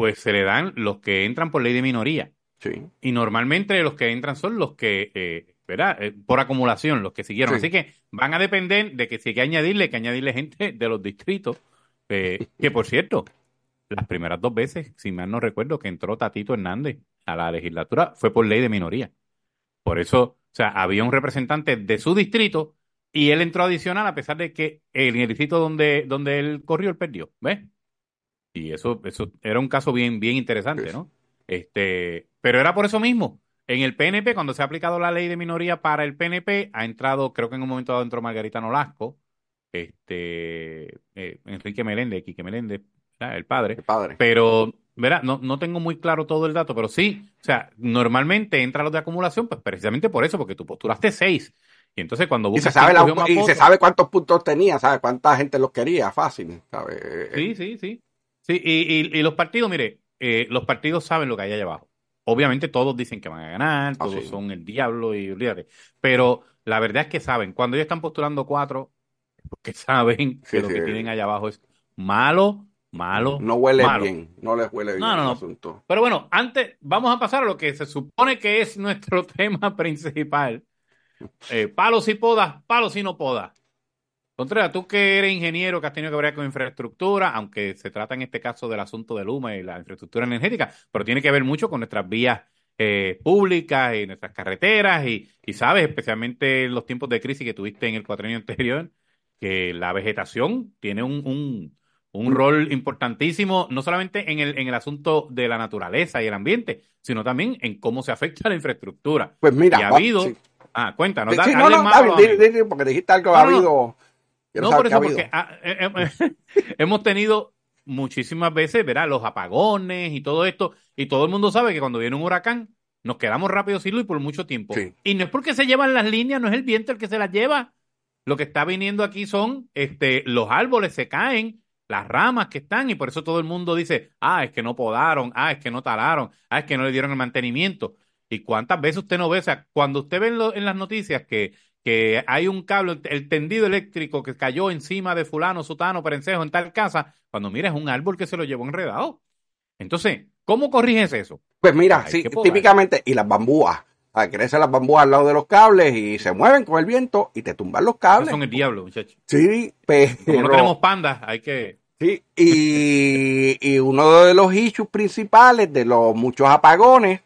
pues se le dan los que entran por ley de minoría. Sí. Y normalmente los que entran son los que, eh, ¿verdad? Eh, por acumulación, los que siguieron. Así que van a depender de que si hay que añadirle, que añadirle gente de los distritos. Eh, que por cierto, las primeras dos veces, si mal no recuerdo, que entró Tatito Hernández a la legislatura fue por ley de minoría. Por eso, o sea, había un representante de su distrito y él entró adicional a pesar de que el distrito donde, donde él corrió, él perdió. ¿Ves? Y eso, eso era un caso bien, bien interesante, ¿no? Este, pero era por eso mismo. En el PNP, cuando se ha aplicado la ley de minoría para el PNP, ha entrado, creo que en un momento dado entró Margarita Nolasco, este eh, Enrique Meléndez, Quique Meléndez, el padre. El padre. Pero, verá, no, no tengo muy claro todo el dato, pero sí, o sea, normalmente entra los de acumulación, pues precisamente por eso, porque tú postulaste seis. Y entonces cuando y se sabe, y se sabe cuántos puntos tenía, ¿sabe? Cuánta gente los quería, fácil, ¿sabe? Sí, sí, sí. Sí, y, y, los partidos, mire, eh, los partidos saben lo que hay allá abajo. Obviamente todos dicen que van a ganar, ah, todos son el diablo y olvídate. Pero la verdad es que saben, cuando ellos están postulando cuatro, [LAUGHS] porque saben que lo que tienen allá abajo es malo, malo. No huele bien, no les huele bien el asunto. Pero bueno, antes vamos a pasar a lo que se supone que es nuestro [LAUGHS] tema principal. Eh, palos y podas, palos y no podas. Contreras, tú que eres ingeniero, que has tenido que ver con infraestructura, aunque se trata en este caso del asunto del humo y la infraestructura energética, pero tiene que ver mucho con nuestras vías eh, públicas y nuestras carreteras y, sabes, especialmente en los tiempos de crisis que tuviste en el cuatrenio anterior, que la vegetación tiene un, un, rol importantísimo, no solamente en el, en el asunto de la naturaleza y el ambiente, sino también en cómo se afecta la infraestructura. Pues mira, y ha habido... Ah, cuéntanos. Sí, no, no, porque dijiste algo, ha habido no, por eso, porque ah, eh, eh, [LAUGHS] hemos tenido muchísimas veces, verá, los apagones y todo esto, y todo el mundo sabe que cuando viene un huracán, nos quedamos rápido sin luz y por mucho tiempo. Y no es porque se llevan las líneas, no es el viento el que se las lleva. Lo que está viniendo aquí son este, los árboles se caen, las ramas que están, y por eso todo el mundo dice, ah, es que no podaron, ah, es que no talaron, ah, es que no le dieron el mantenimiento. ¿Y cuántas veces usted no ve? O sea, cuando usted ve en las noticias que que hay un cable, el tendido eléctrico que cayó encima de fulano, sutano, perencejo en tal casa, cuando mira es un árbol que se lo llevó enredado. Entonces, ¿cómo corriges eso? Pues mira, sí, típicamente, y las bambúas. crecen las bambúas al lado de los cables y se mueven con el viento y te tumban los cables. son el diablo, muchachos. Sí, pero... Como no tenemos pandas, hay que... Sí, y, [LAUGHS] y uno de los issues principales de los muchos apagones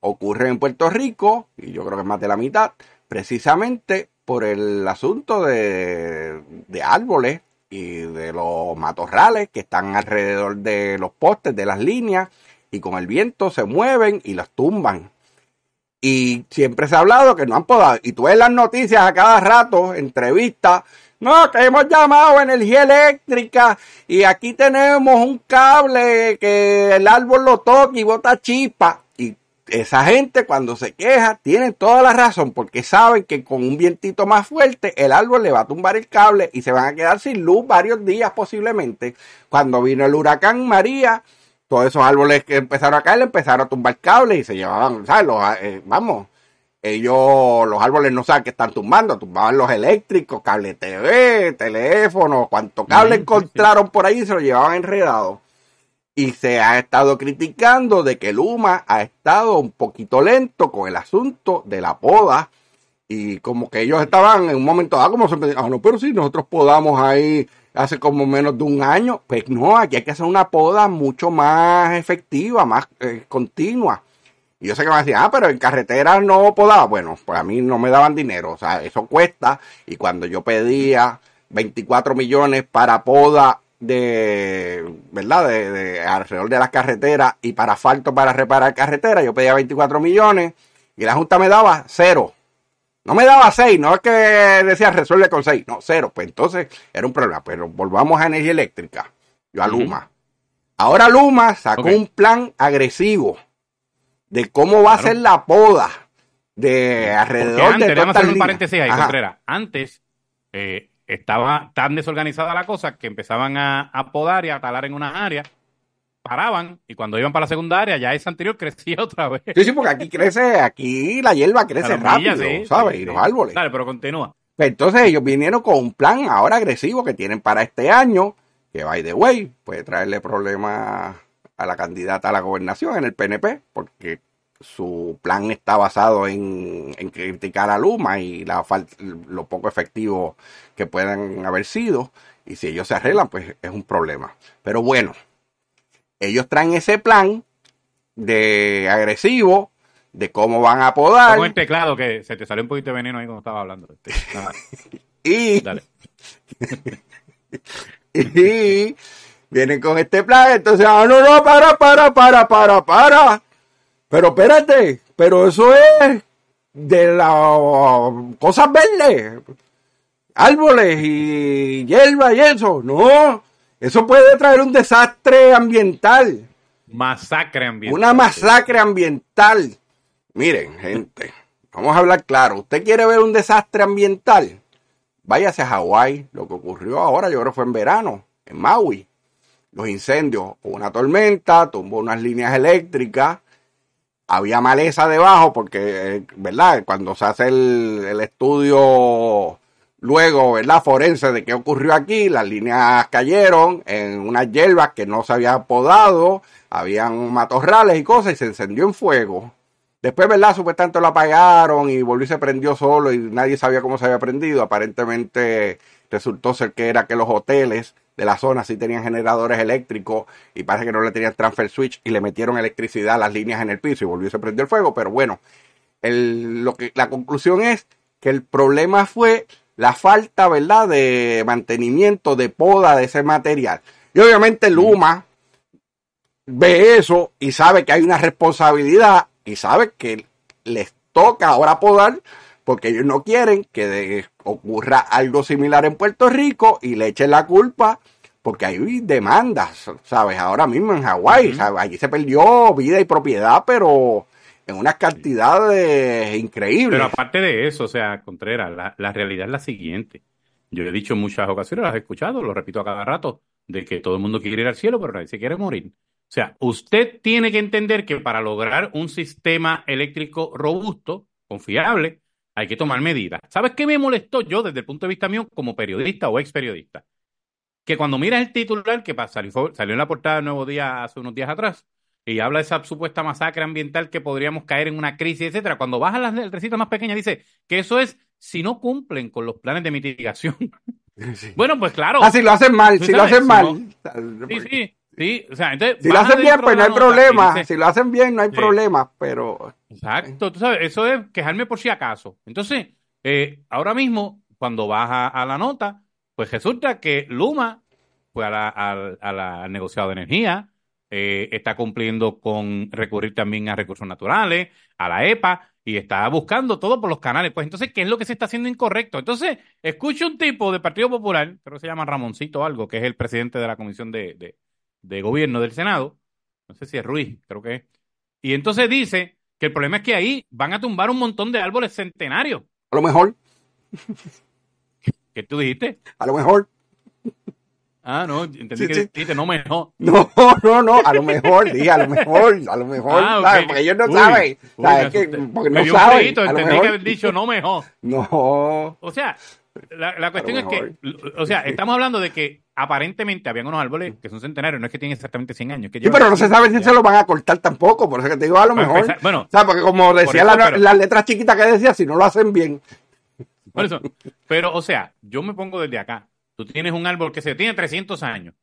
ocurre en Puerto Rico, y yo creo que es más de la mitad, precisamente por el asunto de, árboles y de los matorrales que están alrededor de los postes, de las líneas, y con el viento se mueven y las tumban. Y siempre se ha hablado que no han podado. Y tú ves las noticias a cada rato, entrevistas. No, que hemos llamado energía eléctrica y aquí tenemos un cable que el árbol lo toca y bota chispa esa gente cuando se queja tiene toda la razón porque saben que con un vientito más fuerte el árbol le va a tumbar el cable y se van a quedar sin luz varios días posiblemente. Cuando vino el huracán María, todos esos árboles que empezaron a caer empezaron a tumbar cables y se llevaban, ¿sabes? Eh, vamos, ellos, los árboles no saben que están tumbando, tumbaban los eléctricos, cable TV, teléfono, cuanto cable encontraron por ahí se lo llevaban enredado y se ha estado criticando de que Luma ha estado un poquito lento con el asunto de la poda y como que ellos estaban en un momento dado como se ah, no, pero si nosotros podamos ahí hace como menos de un año, pues no, aquí hay que hacer una poda mucho más efectiva, más eh, continua. Y yo sé que me decían, ah, pero en carreteras no podaba. Bueno, pues a mí no me daban dinero, o sea, eso cuesta. Y cuando yo pedía 24 millones para poda de, ¿verdad? De, alrededor de las carreteras y para asfalto para reparar carreteras. Yo pedía 24 millones y la Junta me daba cero. No me daba seis, no es que decía resuelve con seis, no, cero. Pues entonces era un problema. Pero volvamos a energía eléctrica. Yo a Luma. Ahora Luma sacó un plan agresivo de cómo va a ser la poda de alrededor antes, de hacer un paréntesis ahí, Antes, eh, estaba tan desorganizada la cosa que empezaban a, podar y a talar en una área, paraban y cuando iban para la segunda área ya esa anterior [LAUGHS] crecía otra vez. Sí, sí, porque aquí crece, aquí la hierba crece rápido, ¿sabes? y los árboles. Dale, pero continúa. Pues entonces ellos vinieron con un plan ahora agresivo que tienen para este año, que by the way, puede traerle problemas a la candidata a la gobernación en el PNP, porque su plan está basado en, criticar a Luma y la lo poco efectivo que puedan haber sido. Y si ellos se arreglan, pues es un problema. Pero bueno, ellos traen ese plan de agresivo, de cómo van a podar. Con el teclado que se te salió un poquito de veneno ahí cuando estaba hablando. [LAUGHS] y, [LAUGHS] y vienen con este plan, entonces, ah, no, no, para, para, para, para, para. Pero espérate, pero eso es de las cosas verdes. árboles y hierba y eso. No, eso puede traer un desastre ambiental. Masacre ambiental. Una masacre ambiental. Miren, gente, vamos a hablar claro. ¿Usted quiere ver un desastre ambiental? Váyase a Hawái. Lo que ocurrió ahora, yo creo que fue en verano, en Maui. Los incendios. Una tormenta, tumbó unas líneas eléctricas. Había maleza debajo porque, eh, ¿verdad? Cuando se hace el, el estudio luego, ¿verdad? Forense de qué ocurrió aquí, las líneas cayeron en unas hierbas que no se había podado, habían matorrales y cosas y se encendió en fuego. Después, ¿verdad? Supuestamente lo apagaron y volvió y se prendió solo y nadie sabía cómo se había prendido. Aparentemente resultó ser que era que los hoteles de la zona sí tenían generadores eléctricos y parece que no le tenían transfer switch y le metieron electricidad a las líneas en el piso y volvió y se prendió el fuego. Pero bueno, el, lo que, la conclusión es que el problema fue la falta, ¿verdad?, de mantenimiento, de poda de ese material. Y obviamente Luma ve eso y sabe que hay una responsabilidad y sabe que les toca ahora podar porque ellos no quieren que de, ocurra algo similar en Puerto Rico y le echen la culpa porque hay demandas, ¿sabes? Ahora mismo en Hawái, allí se perdió vida y propiedad, pero en unas cantidades increíbles. Pero aparte de eso, o sea, Contreras, la, la realidad es la siguiente. Yo he dicho en muchas ocasiones, las he escuchado, lo repito a cada rato, de que todo el mundo quiere ir al cielo, pero nadie se quiere morir. O sea, usted tiene que entender que para lograr un sistema eléctrico robusto, confiable, hay que tomar medidas. ¿Sabes qué me molestó yo desde el punto de vista mío como periodista o ex periodista? Que cuando miras el titular que salió, salió en la portada de Nuevo Día hace unos días atrás, y habla de esa supuesta masacre ambiental que podríamos caer en una crisis, etcétera. Cuando baja las recitas más pequeñas dice que eso es si no cumplen con los planes de mitigación. [LAUGHS] Bueno, pues claro. Ah, si lo hacen mal, si lo hacen mal. sí, sí. Sí, o sea, entonces, si lo hacen bien, pues no hay problema. si lo hacen bien, no hay problema, pero. Exacto, tú sabes, eso es quejarme por si acaso. Entonces, eh, ahora mismo, cuando baja a la nota, pues resulta que Luma fue a la, al negociado de energía, eh, está cumpliendo con recurrir también a recursos naturales, a la EPA, y está buscando todo por los canales. Pues entonces, ¿qué es lo que se está haciendo incorrecto? Entonces, escucho un tipo de Partido Popular, creo que se llama Ramoncito algo, que es el presidente de la Comisión de, de, Gobierno del Senado, no sé si es Ruiz, creo que es, y entonces dice que el problema es que ahí van a tumbar un montón de árboles centenarios. A lo mejor. ¿Qué tú dijiste? A lo mejor. Ah, no, entendí que dijiste no mejor. No, no, no, a lo mejor, dije, a lo mejor, a lo mejor, ah, ¿sabes? Porque ellos no saben, ¿sabes? Que, porque no saben. entendí que habían dicho no mejor. No. O sea, la, la cuestión es que, o sea, estamos hablando de que aparentemente habían unos árboles que son centenarios, no es que tienen exactamente 100 años. Que sí, pero no se sabe si se lo van a cortar tampoco, por eso que te digo a lo mejor. bueno, o sea, porque como decía las letras chiquitas que decía, si no lo hacen bien. Por eso, pero, o sea, yo me pongo desde acá. Tú tienes un árbol que se tiene 300 años.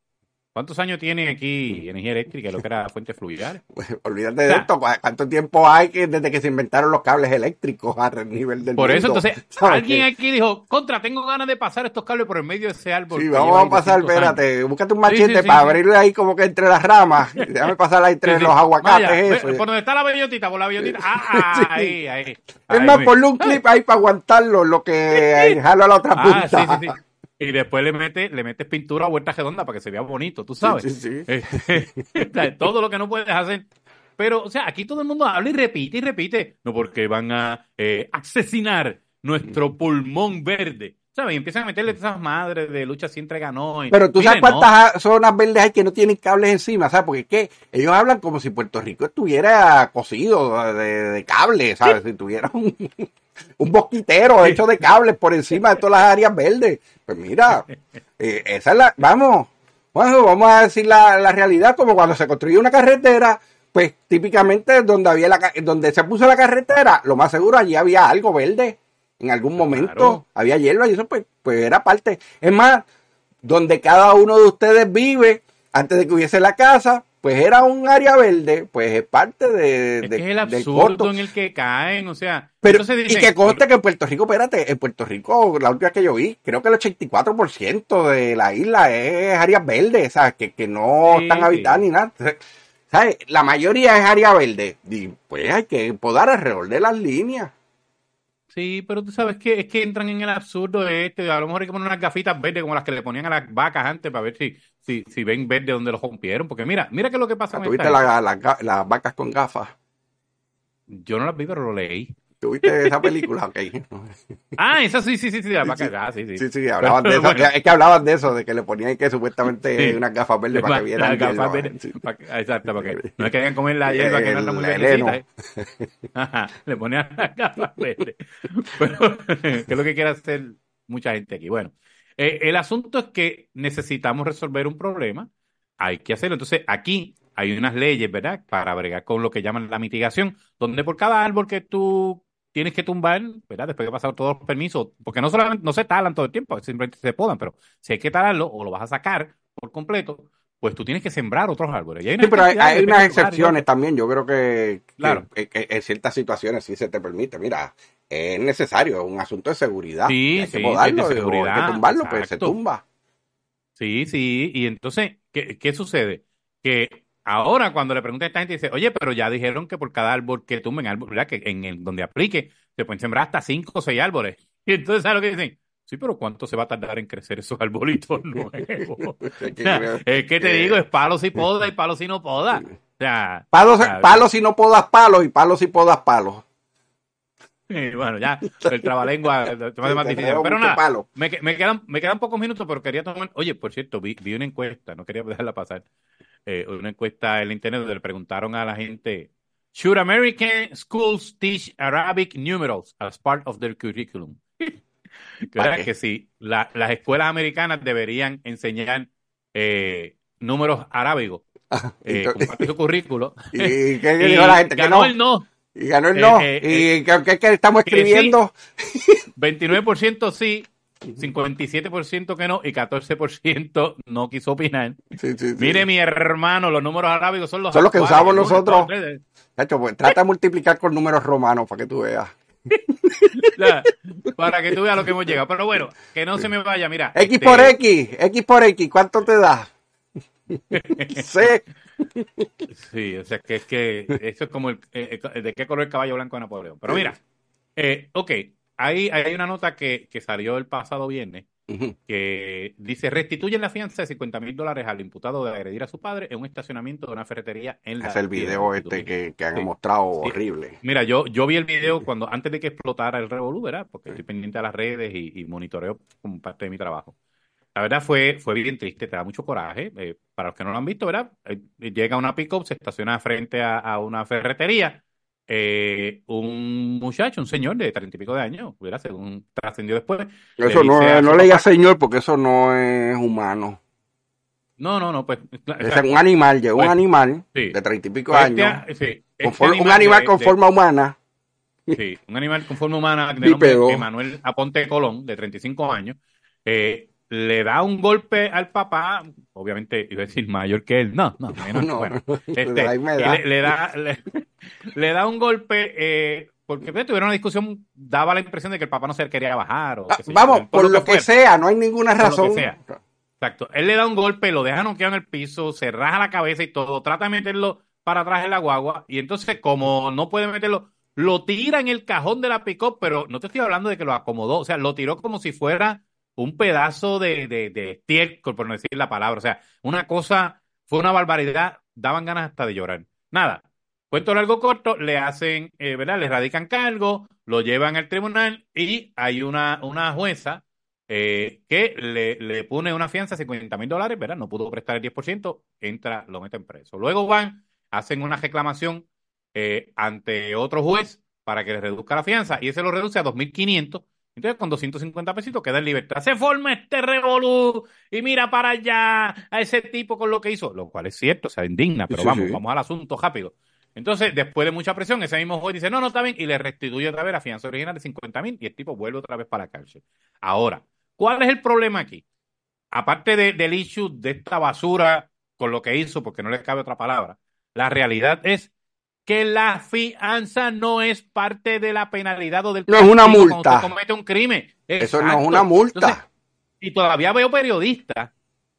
¿Cuántos años tiene aquí energía eléctrica, lo que era fuente fluvial? [LAUGHS] Pues, olvídate de esto. ¿Cuánto tiempo hay que, desde que se inventaron los cables eléctricos a nivel del Por eso, entonces, [LAUGHS] alguien aquí dijo, contra, tengo ganas de pasar estos cables por el medio de ese árbol. Sí, vamos a pasar, espérate, búscate un machete para abrirle ahí como que entre las ramas. [LAUGHS] Déjame pasar ahí entre los aguacates. eso. Por donde está la bellotita, por la bellotita. Ah, ahí, ahí. Es más, ponle un clip ahí para aguantarlo, lo que jalo a la otra punta. Ah, sí, sí, sí. Y después le metes le metes pintura a vuelta redonda para que se vea bonito, tú sabes. Sí, sí, [LAUGHS] todo lo que no puedes hacer. Pero, o sea, aquí todo el mundo habla y repite y repite. No porque van a eh, asesinar nuestro pulmón verde. ¿Sabes? Y empiezan a meterle esas madres de lucha siempre ganó. Pero tú sabes cuántas zonas verdes hay que no tienen cables encima, ¿sabes? Porque es que ellos hablan como si Puerto Rico estuviera cocido de, de cables, ¿sabes? Si tuviera un, [LAUGHS] un bosquitero hecho de cables por encima de todas las áreas verdes. Pues mira, [LAUGHS] eh, esa es la, vamos, bueno, vamos a decir la, realidad, como cuando se construyó una carretera, pues típicamente donde había la, donde se puso la carretera, lo más seguro allí había algo verde. En algún momento había hierba y eso pues, pues era parte. Es más, donde cada uno de ustedes vive, antes de que hubiese la casa, pues era un área verde, pues es parte de, es el absurdo en el que caen, o sea, pero y que conste que en Puerto Rico, espérate, en Puerto Rico, la última que yo vi, creo que el 84% de la isla es áreas verdes, ¿sabes? Que, que no están habitadas ni nada. ¿Sabes? La mayoría es área verde. Y pues hay que podar alrededor de las líneas. Sí, pero tú sabes que es que entran en el absurdo este. A lo mejor hay que poner unas gafitas verdes como las que le ponían a las vacas antes para ver si, si, si ven verde donde los rompieron. Porque mira, mira qué es lo que pasa. ¿Tuviste la, la, las vacas con gafas? Yo no las vi, pero lo leí. ¿Tuviste esa película? Ok. ah, esa sí, sí, sí, sí, ah, sí, sí. Sí, sí, hablaban de [LAUGHS] eso. Es que hablaban de eso, de que le ponían que supuestamente unas gafas verdes para que vieran. Las gafas verdes. Exacto, porque [LAUGHS] no es que hayan comer la hierba que no está muy bien. ¿eh? le ponían [LAUGHS] las gafas verdes. Pero, ¿qué es lo que quiere hacer mucha gente aquí? Bueno, eh, el asunto es que necesitamos resolver un problema. Hay que hacerlo. Entonces, aquí hay unas leyes, ¿verdad? Para bregar con lo que llaman la mitigación, donde por cada árbol que tú tienes que tumbar, ¿verdad? Después de pasar todos los permisos, porque no solamente no se talan todo el tiempo, simplemente se podan, pero si hay que talarlo o lo vas a sacar por completo, pues tú tienes que sembrar otros árboles. sí, pero hay, unas excepciones también. Yo creo que, claro. en ciertas situaciones sí se te permite. Mira, es necesario, es un asunto de seguridad. Sí, hay que podarlo, de seguridad. Hay que tumbarlo, pues se tumba. Sí, sí. Y entonces, ¿qué, qué sucede? Que Ahora, cuando le pregunta a esta gente, dice, oye, pero ya dijeron que por cada árbol que tumben, árbol, ¿verdad? Que en el donde aplique, se pueden sembrar hasta cinco o seis árboles. [LAUGHS] Y entonces, ¿sabes lo que dicen? Sí, pero ¿cuánto se va a tardar en crecer esos arbolitos [LAUGHS] nuevos? [LAUGHS] es que te digo, es palo si poda y palo si no poda. O sea, palos, palos si no podas palos y palos si podas palos. bueno, ya, el trabalengua es más difícil. Pero nada, me, me, quedan, me quedan pocos minutos, pero quería tomar. Oye, por cierto, vi, vi una encuesta, no quería dejarla pasar eh, una encuesta en internet donde le preguntaron a la gente, ¿Should American schools teach Arabic numerals as part of their curriculum? [LAUGHS] que, que sí, las escuelas americanas deberían enseñar eh, números arábigos eh, como su [LAUGHS] currículo. ¿Y qué [LAUGHS] dijo la gente? Ganó el no. Y ganó el no. Eh, ¿Y qué, qué, estamos escribiendo? Sí, 29% sí, 57% que no y 14% no quiso opinar. Mire, mi hermano, los números arábigos son los, son los que usamos nosotros. Hecho, pues, trata de multiplicar con números romanos para que tú veas. [LAUGHS] para que tú veas lo que hemos llegado. Pero bueno, que no se me vaya, mira. X este por X, X por X, ¿cuánto te da? [LAUGHS] C. Sí, o sea, que es que eso es como el, eh, eh, de qué color el caballo blanco de Napoleón. Pero mira, eh, ok, hay, hay una nota que, que salió el pasado viernes que dice restituyen la fianza de 50 mil dólares al imputado de agredir a su padre en un estacionamiento de una ferretería en la... Es el video este que, que han mostrado horrible. Mira, yo, yo vi el video cuando antes de que explotara el revolú, ¿verdad? Porque estoy pendiente de las redes y, monitoreo como parte de mi trabajo. La verdad fue, fue bien triste, te da mucho coraje. Eh, para los que no lo han visto, ¿verdad? Eh, llega una pick-up, se estaciona frente a, a una ferretería eh, un muchacho, un señor de treinta y pico de años, ¿verdad? según trascendió después. Eso no, no leía señor porque eso no es humano. No, no, no, pues. Es un animal, llegó un pues, animal de treinta y pico de pues años. Este, este un animal con forma humana. Sí, un animal con forma humana de nombre Manuel Aponte Colón, de 35 años. Eh, le da un golpe al papá, obviamente iba a decir mayor que él, no, no, menos, [LAUGHS] no, bueno, [LAUGHS] este, le, da, le, da un golpe, eh, porque tuvieron una discusión, daba la impresión de que el papá no se quería bajar. O ah, vamos, por, lo, que, sea, no hay ninguna razón. Exacto, él le da un golpe, lo deja noqueado en el piso, se raja la cabeza y todo, trata de meterlo para atrás en la guagua, y entonces como no puede meterlo, lo tira en el cajón de la pick pero no te estoy hablando de que lo acomodó, o sea, lo tiró como si fuera un pedazo de, de, de estiércol, por no decir la palabra. O sea, una cosa, fue una barbaridad, daban ganas hasta de llorar. Nada, cuento largo corto, le hacen, eh, ¿verdad? Le radican cargo, lo llevan al tribunal y hay una, una jueza eh, que le, le, pone una fianza de 50 mil dólares, ¿verdad? No pudo prestar el 10%, entra, lo meten preso. Luego van, hacen una reclamación eh, ante otro juez para que le reduzca la fianza y ese lo reduce a 2.500 entonces, con 250 pesitos queda en libertad. Se forma este revolú y mira para allá a ese tipo con lo que hizo, lo cual es cierto, se indigna, pero vamos, vamos al asunto rápido. Entonces, después de mucha presión, ese mismo juez dice, no, no, está bien, y le restituye otra vez la fianza original de 50 mil y el tipo vuelve otra vez para la cárcel. Ahora, ¿cuál es el problema aquí? Aparte del issue de esta basura con lo que hizo, porque no le cabe otra palabra, la realidad es que la fianza no es parte de la penalidad o del no es una multa. comete un crimen. Eso no es una multa. Y todavía veo periodistas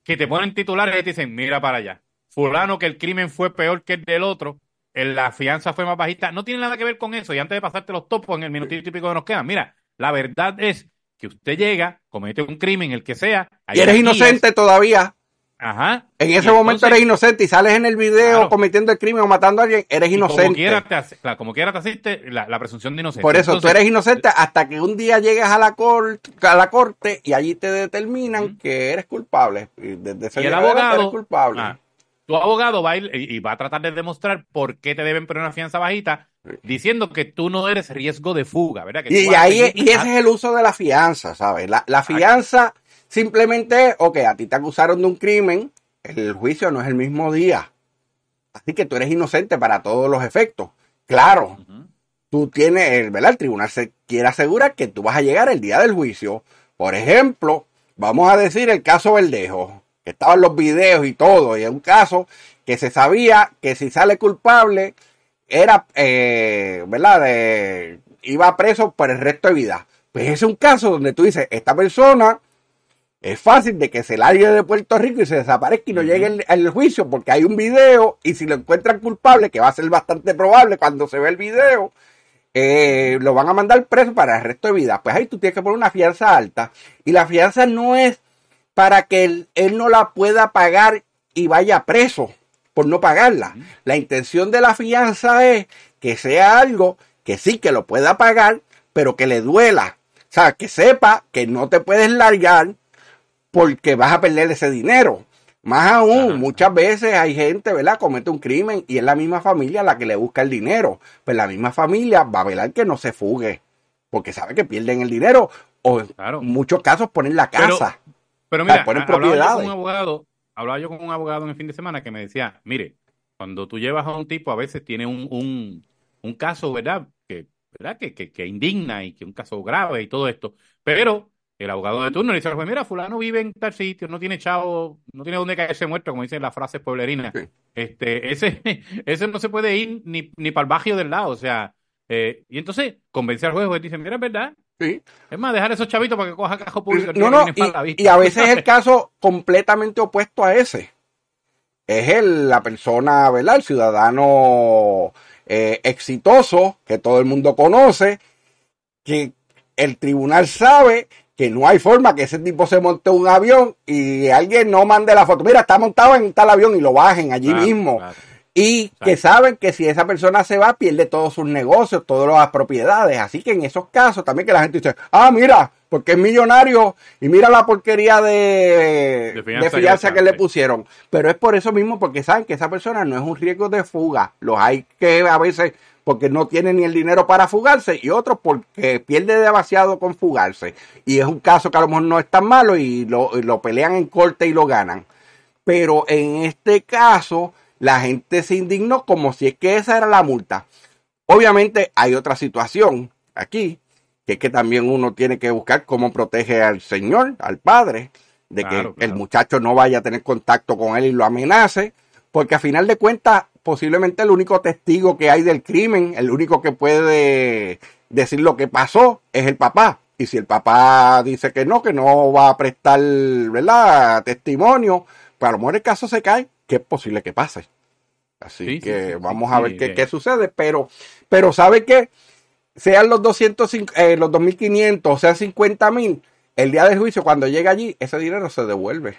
que te ponen titulares y te dicen mira para allá. Fulano que el crimen fue peor que el del otro la fianza fue más bajita. No tiene nada que ver con eso. Y antes de pasarte los topos en el minutito típico que nos queda, mira, la verdad es que usted llega, comete un crimen, el que sea. Y eres inocente todavía. Ajá. En ese momento eres inocente y sales en el video cometiendo el crimen o matando a alguien, eres inocente. Como quiera te, como quiera te asiste la, presunción de inocencia. Por eso, tú eres inocente hasta que un día llegues a la, corte, a la corte y allí te determinan que eres culpable. Y, desde el abogado, eres culpable. Ah, tu abogado va a ir y, va a tratar de demostrar por qué te deben poner una fianza bajita, diciendo que tú no eres riesgo de fuga, ¿verdad? y, ahí, y ese es el uso de la fianza, ¿sabes? La, la fianza simplemente, ok, a ti te acusaron de un crimen, el juicio no es el mismo día. Así que tú eres inocente para todos los efectos. Claro, tú tienes, ¿verdad? El tribunal se quiere asegurar que tú vas a llegar el día del juicio. Por ejemplo, vamos a decir el caso Verdejo estaban los videos y todo, y es un caso que se sabía que si sale culpable era, eh, ¿verdad? De, iba preso por el resto de vida. Pues es un caso donde tú dices, esta persona es fácil de que se largue de Puerto Rico y se desaparezca y no llegue al juicio porque hay un video y si lo encuentran culpable, que va a ser bastante probable cuando se ve el video, eh, lo van a mandar preso para el resto de vida. Pues ahí tú tienes que poner una fianza alta y la fianza no es para que él, no la pueda pagar y vaya preso por no pagarla. La intención de la fianza es que sea algo que sí que lo pueda pagar, pero que le duela. O sea, que sepa que no te puedes largar porque vas a perder ese dinero. Más aún, muchas veces hay gente, ¿verdad? Comete un crimen y es la misma familia la que le busca el dinero. Pues la misma familia va a velar que no se fugue, porque sabe que pierden el dinero o en muchos casos ponen la casa. Pero mira, hablaba yo, con un abogado, hablaba yo con un abogado en el fin de semana que me decía, mire, cuando tú llevas a un tipo, a veces tiene un, un, un caso, ¿verdad? Que, ¿verdad? Que, que, que, indigna y que un caso grave y todo esto. Pero el abogado de turno le dice, mira, fulano vive en tal sitio, no tiene chavo, no tiene dónde caerse muerto, como dicen las frases pueblerinas. Este, ese, [LAUGHS] ese no se puede ir ni, ni para el barrio del lado, o sea, eh, y entonces convence al juez y dice, mira, es verdad, es más, dejar esos chavitos para que coja cajo público. No, no, y, a veces es el caso completamente opuesto a ese. Es el, la persona, ¿verdad? El ciudadano eh, exitoso que todo el mundo conoce, que el tribunal sabe que no hay forma que ese tipo se monte un avión y alguien no mande la foto. Mira, está montado en tal avión y lo bajen allí mismo y que saben que si esa persona se va, pierde todos sus negocios, todas las propiedades. Así que en esos casos también que la gente dice, ah, mira, porque es millonario y mira la porquería de, de fianza, que le pusieron. Pero es por eso mismo, porque saben que esa persona no es un riesgo de fuga. Los hay que a veces porque no tiene ni el dinero para fugarse y otros porque pierde demasiado con fugarse. Y es un caso que a lo mejor no es tan malo y lo, y lo pelean en corte y lo ganan. Pero en este caso la gente se indignó como si es que esa era la multa. Obviamente hay otra situación aquí, que es que también uno tiene que buscar cómo protege al Señor, al Padre, de que el muchacho no vaya a tener contacto con él y lo amenace, porque a final de cuentas, posiblemente el único testigo que hay del crimen, el único que puede decir lo que pasó, es el papá. Y si el papá dice que no, que no va a prestar, ¿verdad?, testimonio, pues a lo mejor el caso se cae que es posible que pase. Así que vamos a ver qué, qué, sucede, pero, pero ¿sabe qué? Sean los 200, eh, los 2.500, o sean 50.000, el día del juicio, cuando llega allí, ese dinero se devuelve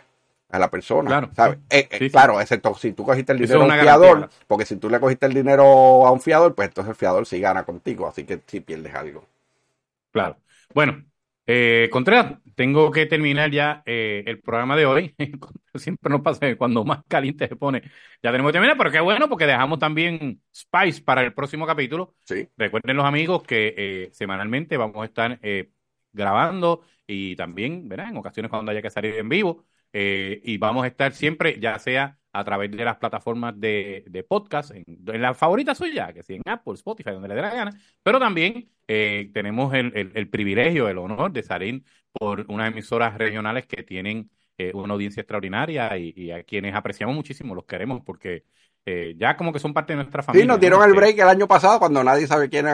a la persona. Claro, ¿sabe? Eh, eh, claro excepto si tú cogiste el dinero a un fiador, porque si tú le cogiste el dinero a un fiador, pues entonces el fiador sí gana contigo, así que sí pierdes algo. Claro. Bueno, eh, Contreras, tengo que terminar ya eh, el programa de hoy. [LAUGHS] Siempre nos pasa que cuando más caliente se pone, ya tenemos que terminar, pero qué bueno porque dejamos también Spice para el próximo capítulo. Sí. Recuerden los amigos que eh, semanalmente vamos a estar eh, grabando y también, ¿verdad? En ocasiones cuando haya que salir en vivo. y vamos a estar siempre, ya sea a través de las plataformas de, de podcast, en, la favorita suya, que si en Apple, Spotify, donde le dé la gana, pero también eh, tenemos el, el, privilegio, el honor de salir por unas emisoras regionales que tienen eh, una audiencia extraordinaria y, a quienes apreciamos muchísimo, los queremos porque eh, ya como que son parte de nuestra familia. Sí, nos dieron el break el año pasado cuando nadie sabe quiénes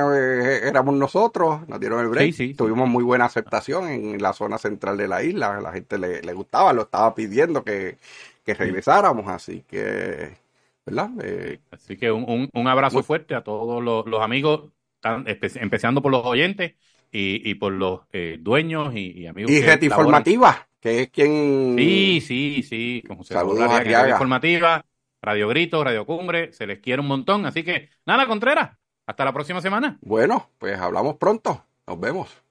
éramos nosotros, nos dieron el break. Sí, Tuvimos muy buena aceptación en la zona central de la isla, la gente le, le gustaba, lo estaba pidiendo que que regresáramos, así que ¿verdad? Eh, Así que un, un, abrazo fuerte a todos los, amigos, empezando por los oyentes y, y por los eh, dueños y, amigos. Y Red Informativa, que es quien. Sí, sí, sí. Como se Saludos a Red Informativa, Radio Grito, Radio Cumbre, se les quiere un montón. Así que nada, Contreras, hasta la próxima semana. Bueno, pues hablamos pronto. Nos vemos.